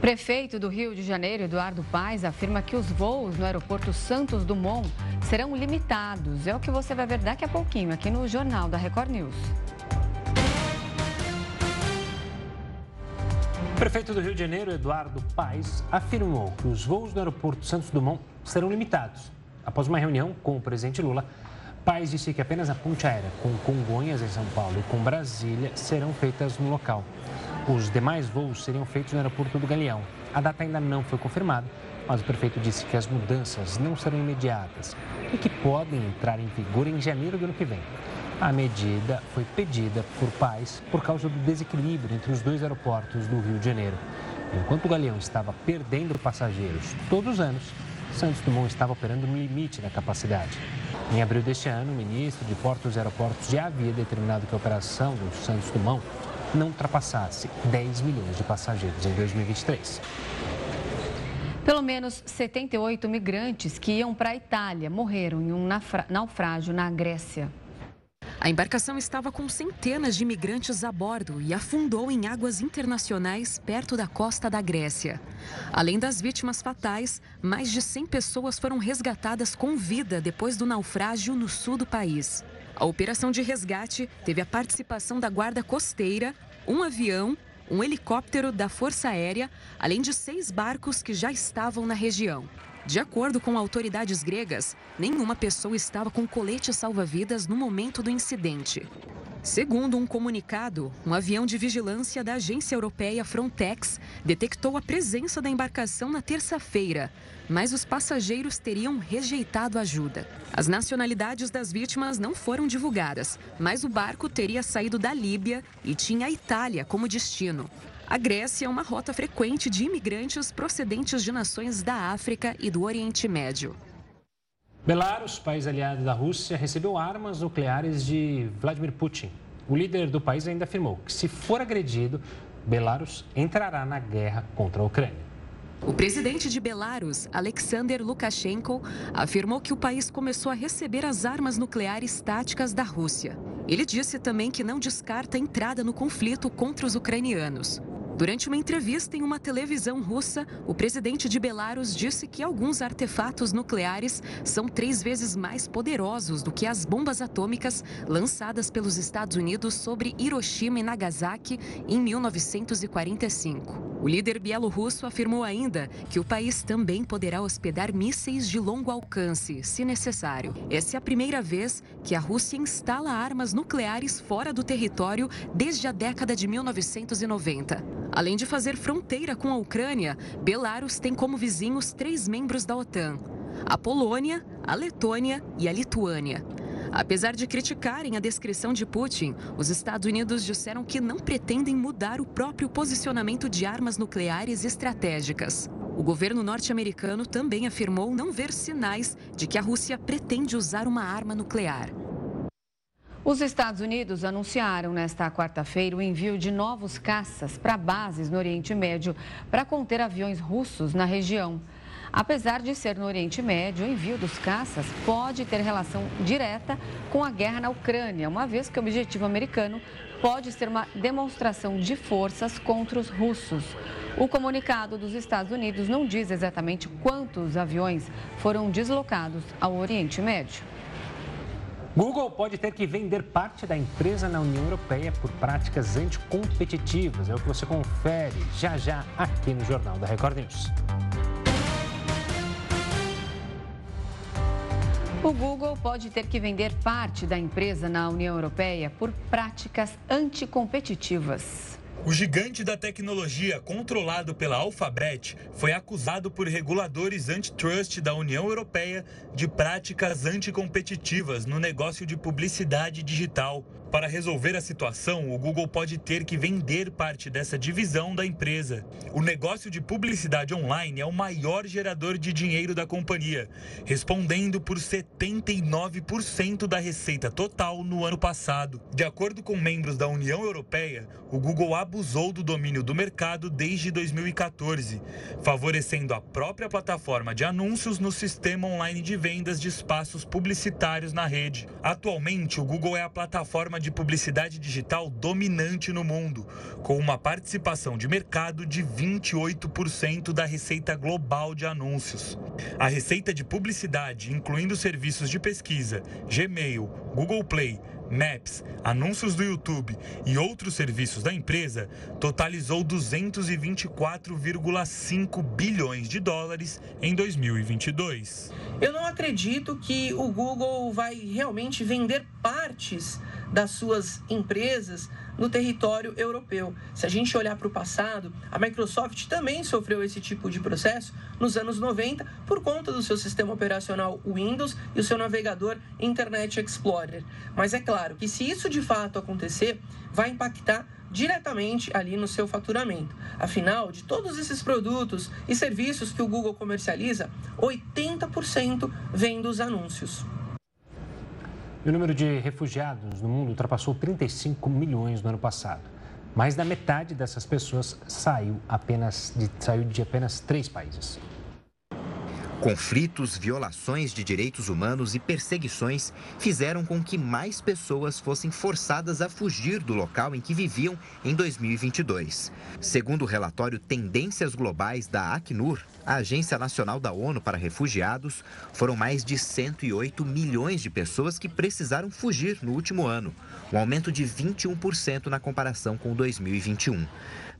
Prefeito do Rio de Janeiro, Eduardo Paes, afirma que os voos no aeroporto Santos Dumont serão limitados. É o que você vai ver daqui a pouquinho aqui no Jornal da Record News. Prefeito do Rio de Janeiro, Eduardo Paes, afirmou que os voos no aeroporto Santos Dumont serão limitados. Após uma reunião com o presidente Lula, Paes disse que apenas a ponte aérea com Congonhas em São Paulo e com Brasília serão feitas no local. Os demais voos seriam feitos no aeroporto do Galeão. A data ainda não foi confirmada, mas o prefeito disse que as mudanças não serão imediatas e que podem entrar em vigor em janeiro do ano que vem. A medida foi pedida por pais por causa do desequilíbrio entre os dois aeroportos do Rio de Janeiro. Enquanto o Galeão estava perdendo passageiros todos os anos, Santos Dumont estava operando no limite da capacidade. Em abril deste ano, o ministro de Portos e Aeroportos já havia determinado que a operação do Santos Dumont não ultrapassasse 10 milhões de passageiros em 2023. Pelo menos 78 migrantes que iam para a Itália morreram em um naufrágio na Grécia. A embarcação estava com centenas de imigrantes a bordo e afundou em águas internacionais perto da costa da Grécia. Além das vítimas fatais, mais de 100 pessoas foram resgatadas com vida depois do naufrágio no sul do país. A operação de resgate teve a participação da Guarda Costeira, um avião, um helicóptero da Força Aérea, além de seis barcos que já estavam na região. De acordo com autoridades gregas, nenhuma pessoa estava com colete salva-vidas no momento do incidente. Segundo um comunicado, um avião de vigilância da agência europeia Frontex detectou a presença da embarcação na terça-feira, mas os passageiros teriam rejeitado ajuda. As nacionalidades das vítimas não foram divulgadas, mas o barco teria saído da Líbia e tinha a Itália como destino. A Grécia é uma rota frequente de imigrantes procedentes de nações da África e do Oriente Médio. Belarus, país aliado da Rússia, recebeu armas nucleares de Vladimir Putin. O líder do país ainda afirmou que, se for agredido, Belarus entrará na guerra contra a Ucrânia. O presidente de Belarus, Alexander Lukashenko, afirmou que o país começou a receber as armas nucleares táticas da Rússia. Ele disse também que não descarta a entrada no conflito contra os ucranianos. Durante uma entrevista em uma televisão russa, o presidente de Belarus disse que alguns artefatos nucleares são três vezes mais poderosos do que as bombas atômicas lançadas pelos Estados Unidos sobre Hiroshima e Nagasaki em 1945. O líder bielorrusso afirmou ainda que o país também poderá hospedar mísseis de longo alcance, se necessário. Essa é a primeira vez que a Rússia instala armas nucleares fora do território desde a década de 1990. Além de fazer fronteira com a Ucrânia, Belarus tem como vizinhos três membros da OTAN: a Polônia, a Letônia e a Lituânia. Apesar de criticarem a descrição de Putin, os Estados Unidos disseram que não pretendem mudar o próprio posicionamento de armas nucleares estratégicas. O governo norte-americano também afirmou não ver sinais de que a Rússia pretende usar uma arma nuclear. Os Estados Unidos anunciaram nesta quarta-feira o envio de novos caças para bases no Oriente Médio para conter aviões russos na região. Apesar de ser no Oriente Médio, o envio dos caças pode ter relação direta com a guerra na Ucrânia, uma vez que o objetivo americano pode ser uma demonstração de forças contra os russos. O comunicado dos Estados Unidos não diz exatamente quantos aviões foram deslocados ao Oriente Médio. Google pode ter que vender parte da empresa na União Europeia por práticas anticompetitivas. É o que você confere já já aqui no Jornal da Record News. O Google pode ter que vender parte da empresa na União Europeia por práticas anticompetitivas. O gigante da tecnologia, controlado pela Alphabet, foi acusado por reguladores antitrust da União Europeia de práticas anticompetitivas no negócio de publicidade digital. Para resolver a situação, o Google pode ter que vender parte dessa divisão da empresa. O negócio de publicidade online é o maior gerador de dinheiro da companhia, respondendo por 79% da receita total no ano passado. De acordo com membros da União Europeia, o Google abusou do domínio do mercado desde 2014, favorecendo a própria plataforma de anúncios no sistema online de vendas de espaços publicitários na rede. Atualmente, o Google é a plataforma de publicidade digital dominante no mundo, com uma participação de mercado de 28% da receita global de anúncios. A receita de publicidade, incluindo serviços de pesquisa, Gmail, Google Play, Maps, anúncios do YouTube e outros serviços da empresa, totalizou 224,5 bilhões de dólares em 2022. Eu não acredito que o Google vai realmente vender partes das suas empresas no território europeu. Se a gente olhar para o passado, a Microsoft também sofreu esse tipo de processo nos anos 90 por conta do seu sistema operacional Windows e o seu navegador Internet Explorer. Mas é claro que se isso de fato acontecer, vai impactar diretamente ali no seu faturamento. Afinal, de todos esses produtos e serviços que o Google comercializa, 80% vem dos anúncios. E o número de refugiados no mundo ultrapassou 35 milhões no ano passado. Mais da metade dessas pessoas saiu, apenas de, saiu de apenas três países. Conflitos, violações de direitos humanos e perseguições fizeram com que mais pessoas fossem forçadas a fugir do local em que viviam em 2022. Segundo o relatório Tendências Globais da Acnur, a Agência Nacional da ONU para Refugiados, foram mais de 108 milhões de pessoas que precisaram fugir no último ano, um aumento de 21% na comparação com 2021.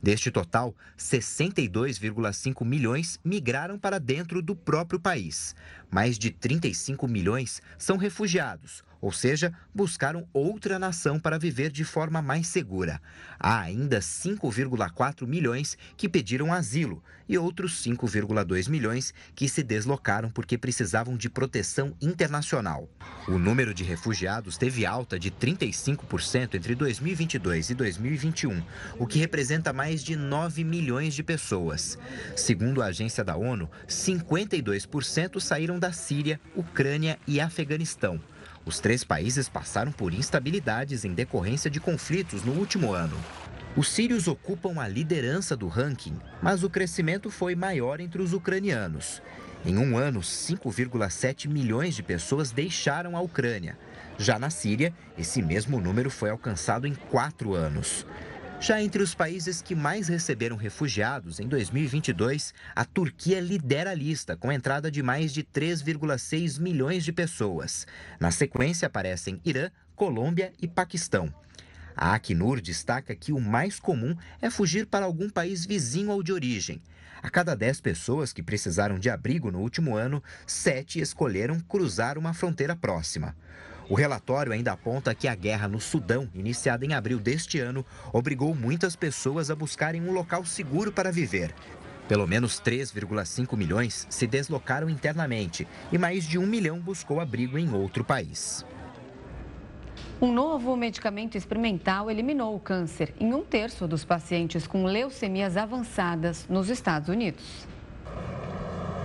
Deste total, 62,5 milhões migraram para dentro do próprio próprio país. Mais de 35 milhões são refugiados, ou seja, buscaram outra nação para viver de forma mais segura. Há ainda 5,4 milhões que pediram asilo e outros 5,2 milhões que se deslocaram porque precisavam de proteção internacional. O número de refugiados teve alta de 35% entre 2022 e 2021, o que representa mais de 9 milhões de pessoas. Segundo a agência da ONU, 52% saíram da Síria, Ucrânia e Afeganistão. Os três países passaram por instabilidades em decorrência de conflitos no último ano. Os sírios ocupam a liderança do ranking, mas o crescimento foi maior entre os ucranianos. Em um ano, 5,7 milhões de pessoas deixaram a Ucrânia. Já na Síria, esse mesmo número foi alcançado em quatro anos. Já entre os países que mais receberam refugiados em 2022, a Turquia lidera a lista, com entrada de mais de 3,6 milhões de pessoas. Na sequência aparecem Irã, Colômbia e Paquistão. A Acnur destaca que o mais comum é fugir para algum país vizinho ao de origem. A cada 10 pessoas que precisaram de abrigo no último ano, 7 escolheram cruzar uma fronteira próxima. O relatório ainda aponta que a guerra no Sudão, iniciada em abril deste ano, obrigou muitas pessoas a buscarem um local seguro para viver. Pelo menos 3,5 milhões se deslocaram internamente e mais de um milhão buscou abrigo em outro país. Um novo medicamento experimental eliminou o câncer em um terço dos pacientes com leucemias avançadas nos Estados Unidos.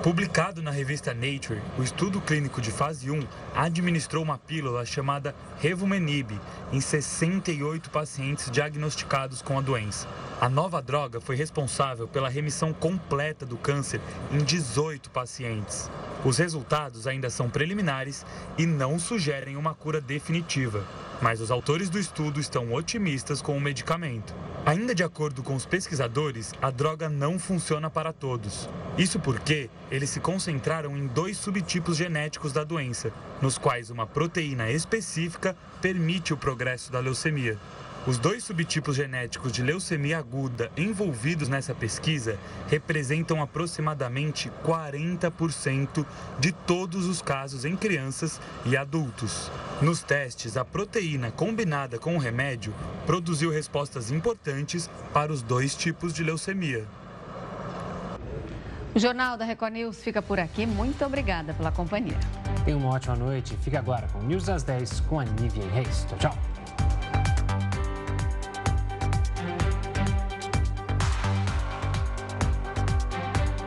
Publicado na revista Nature, o estudo clínico de fase 1 administrou uma pílula chamada Revumenib em 68 pacientes diagnosticados com a doença. A nova droga foi responsável pela remissão completa do câncer em 18 pacientes. Os resultados ainda são preliminares e não sugerem uma cura definitiva, mas os autores do estudo estão otimistas com o medicamento. Ainda de acordo com os pesquisadores, a droga não funciona para todos. Isso porque eles se concentraram em dois subtipos genéticos da doença, nos quais uma proteína específica permite o progresso da leucemia. Os dois subtipos genéticos de leucemia aguda envolvidos nessa pesquisa representam aproximadamente 40% de todos os casos em crianças e adultos. Nos testes, a proteína combinada com o remédio produziu respostas importantes para os dois tipos de leucemia. O Jornal da Record News fica por aqui. Muito obrigada pela companhia. Tenha uma ótima noite. Fique agora com News às 10 com a Nívia Reis. Tchau, tchau.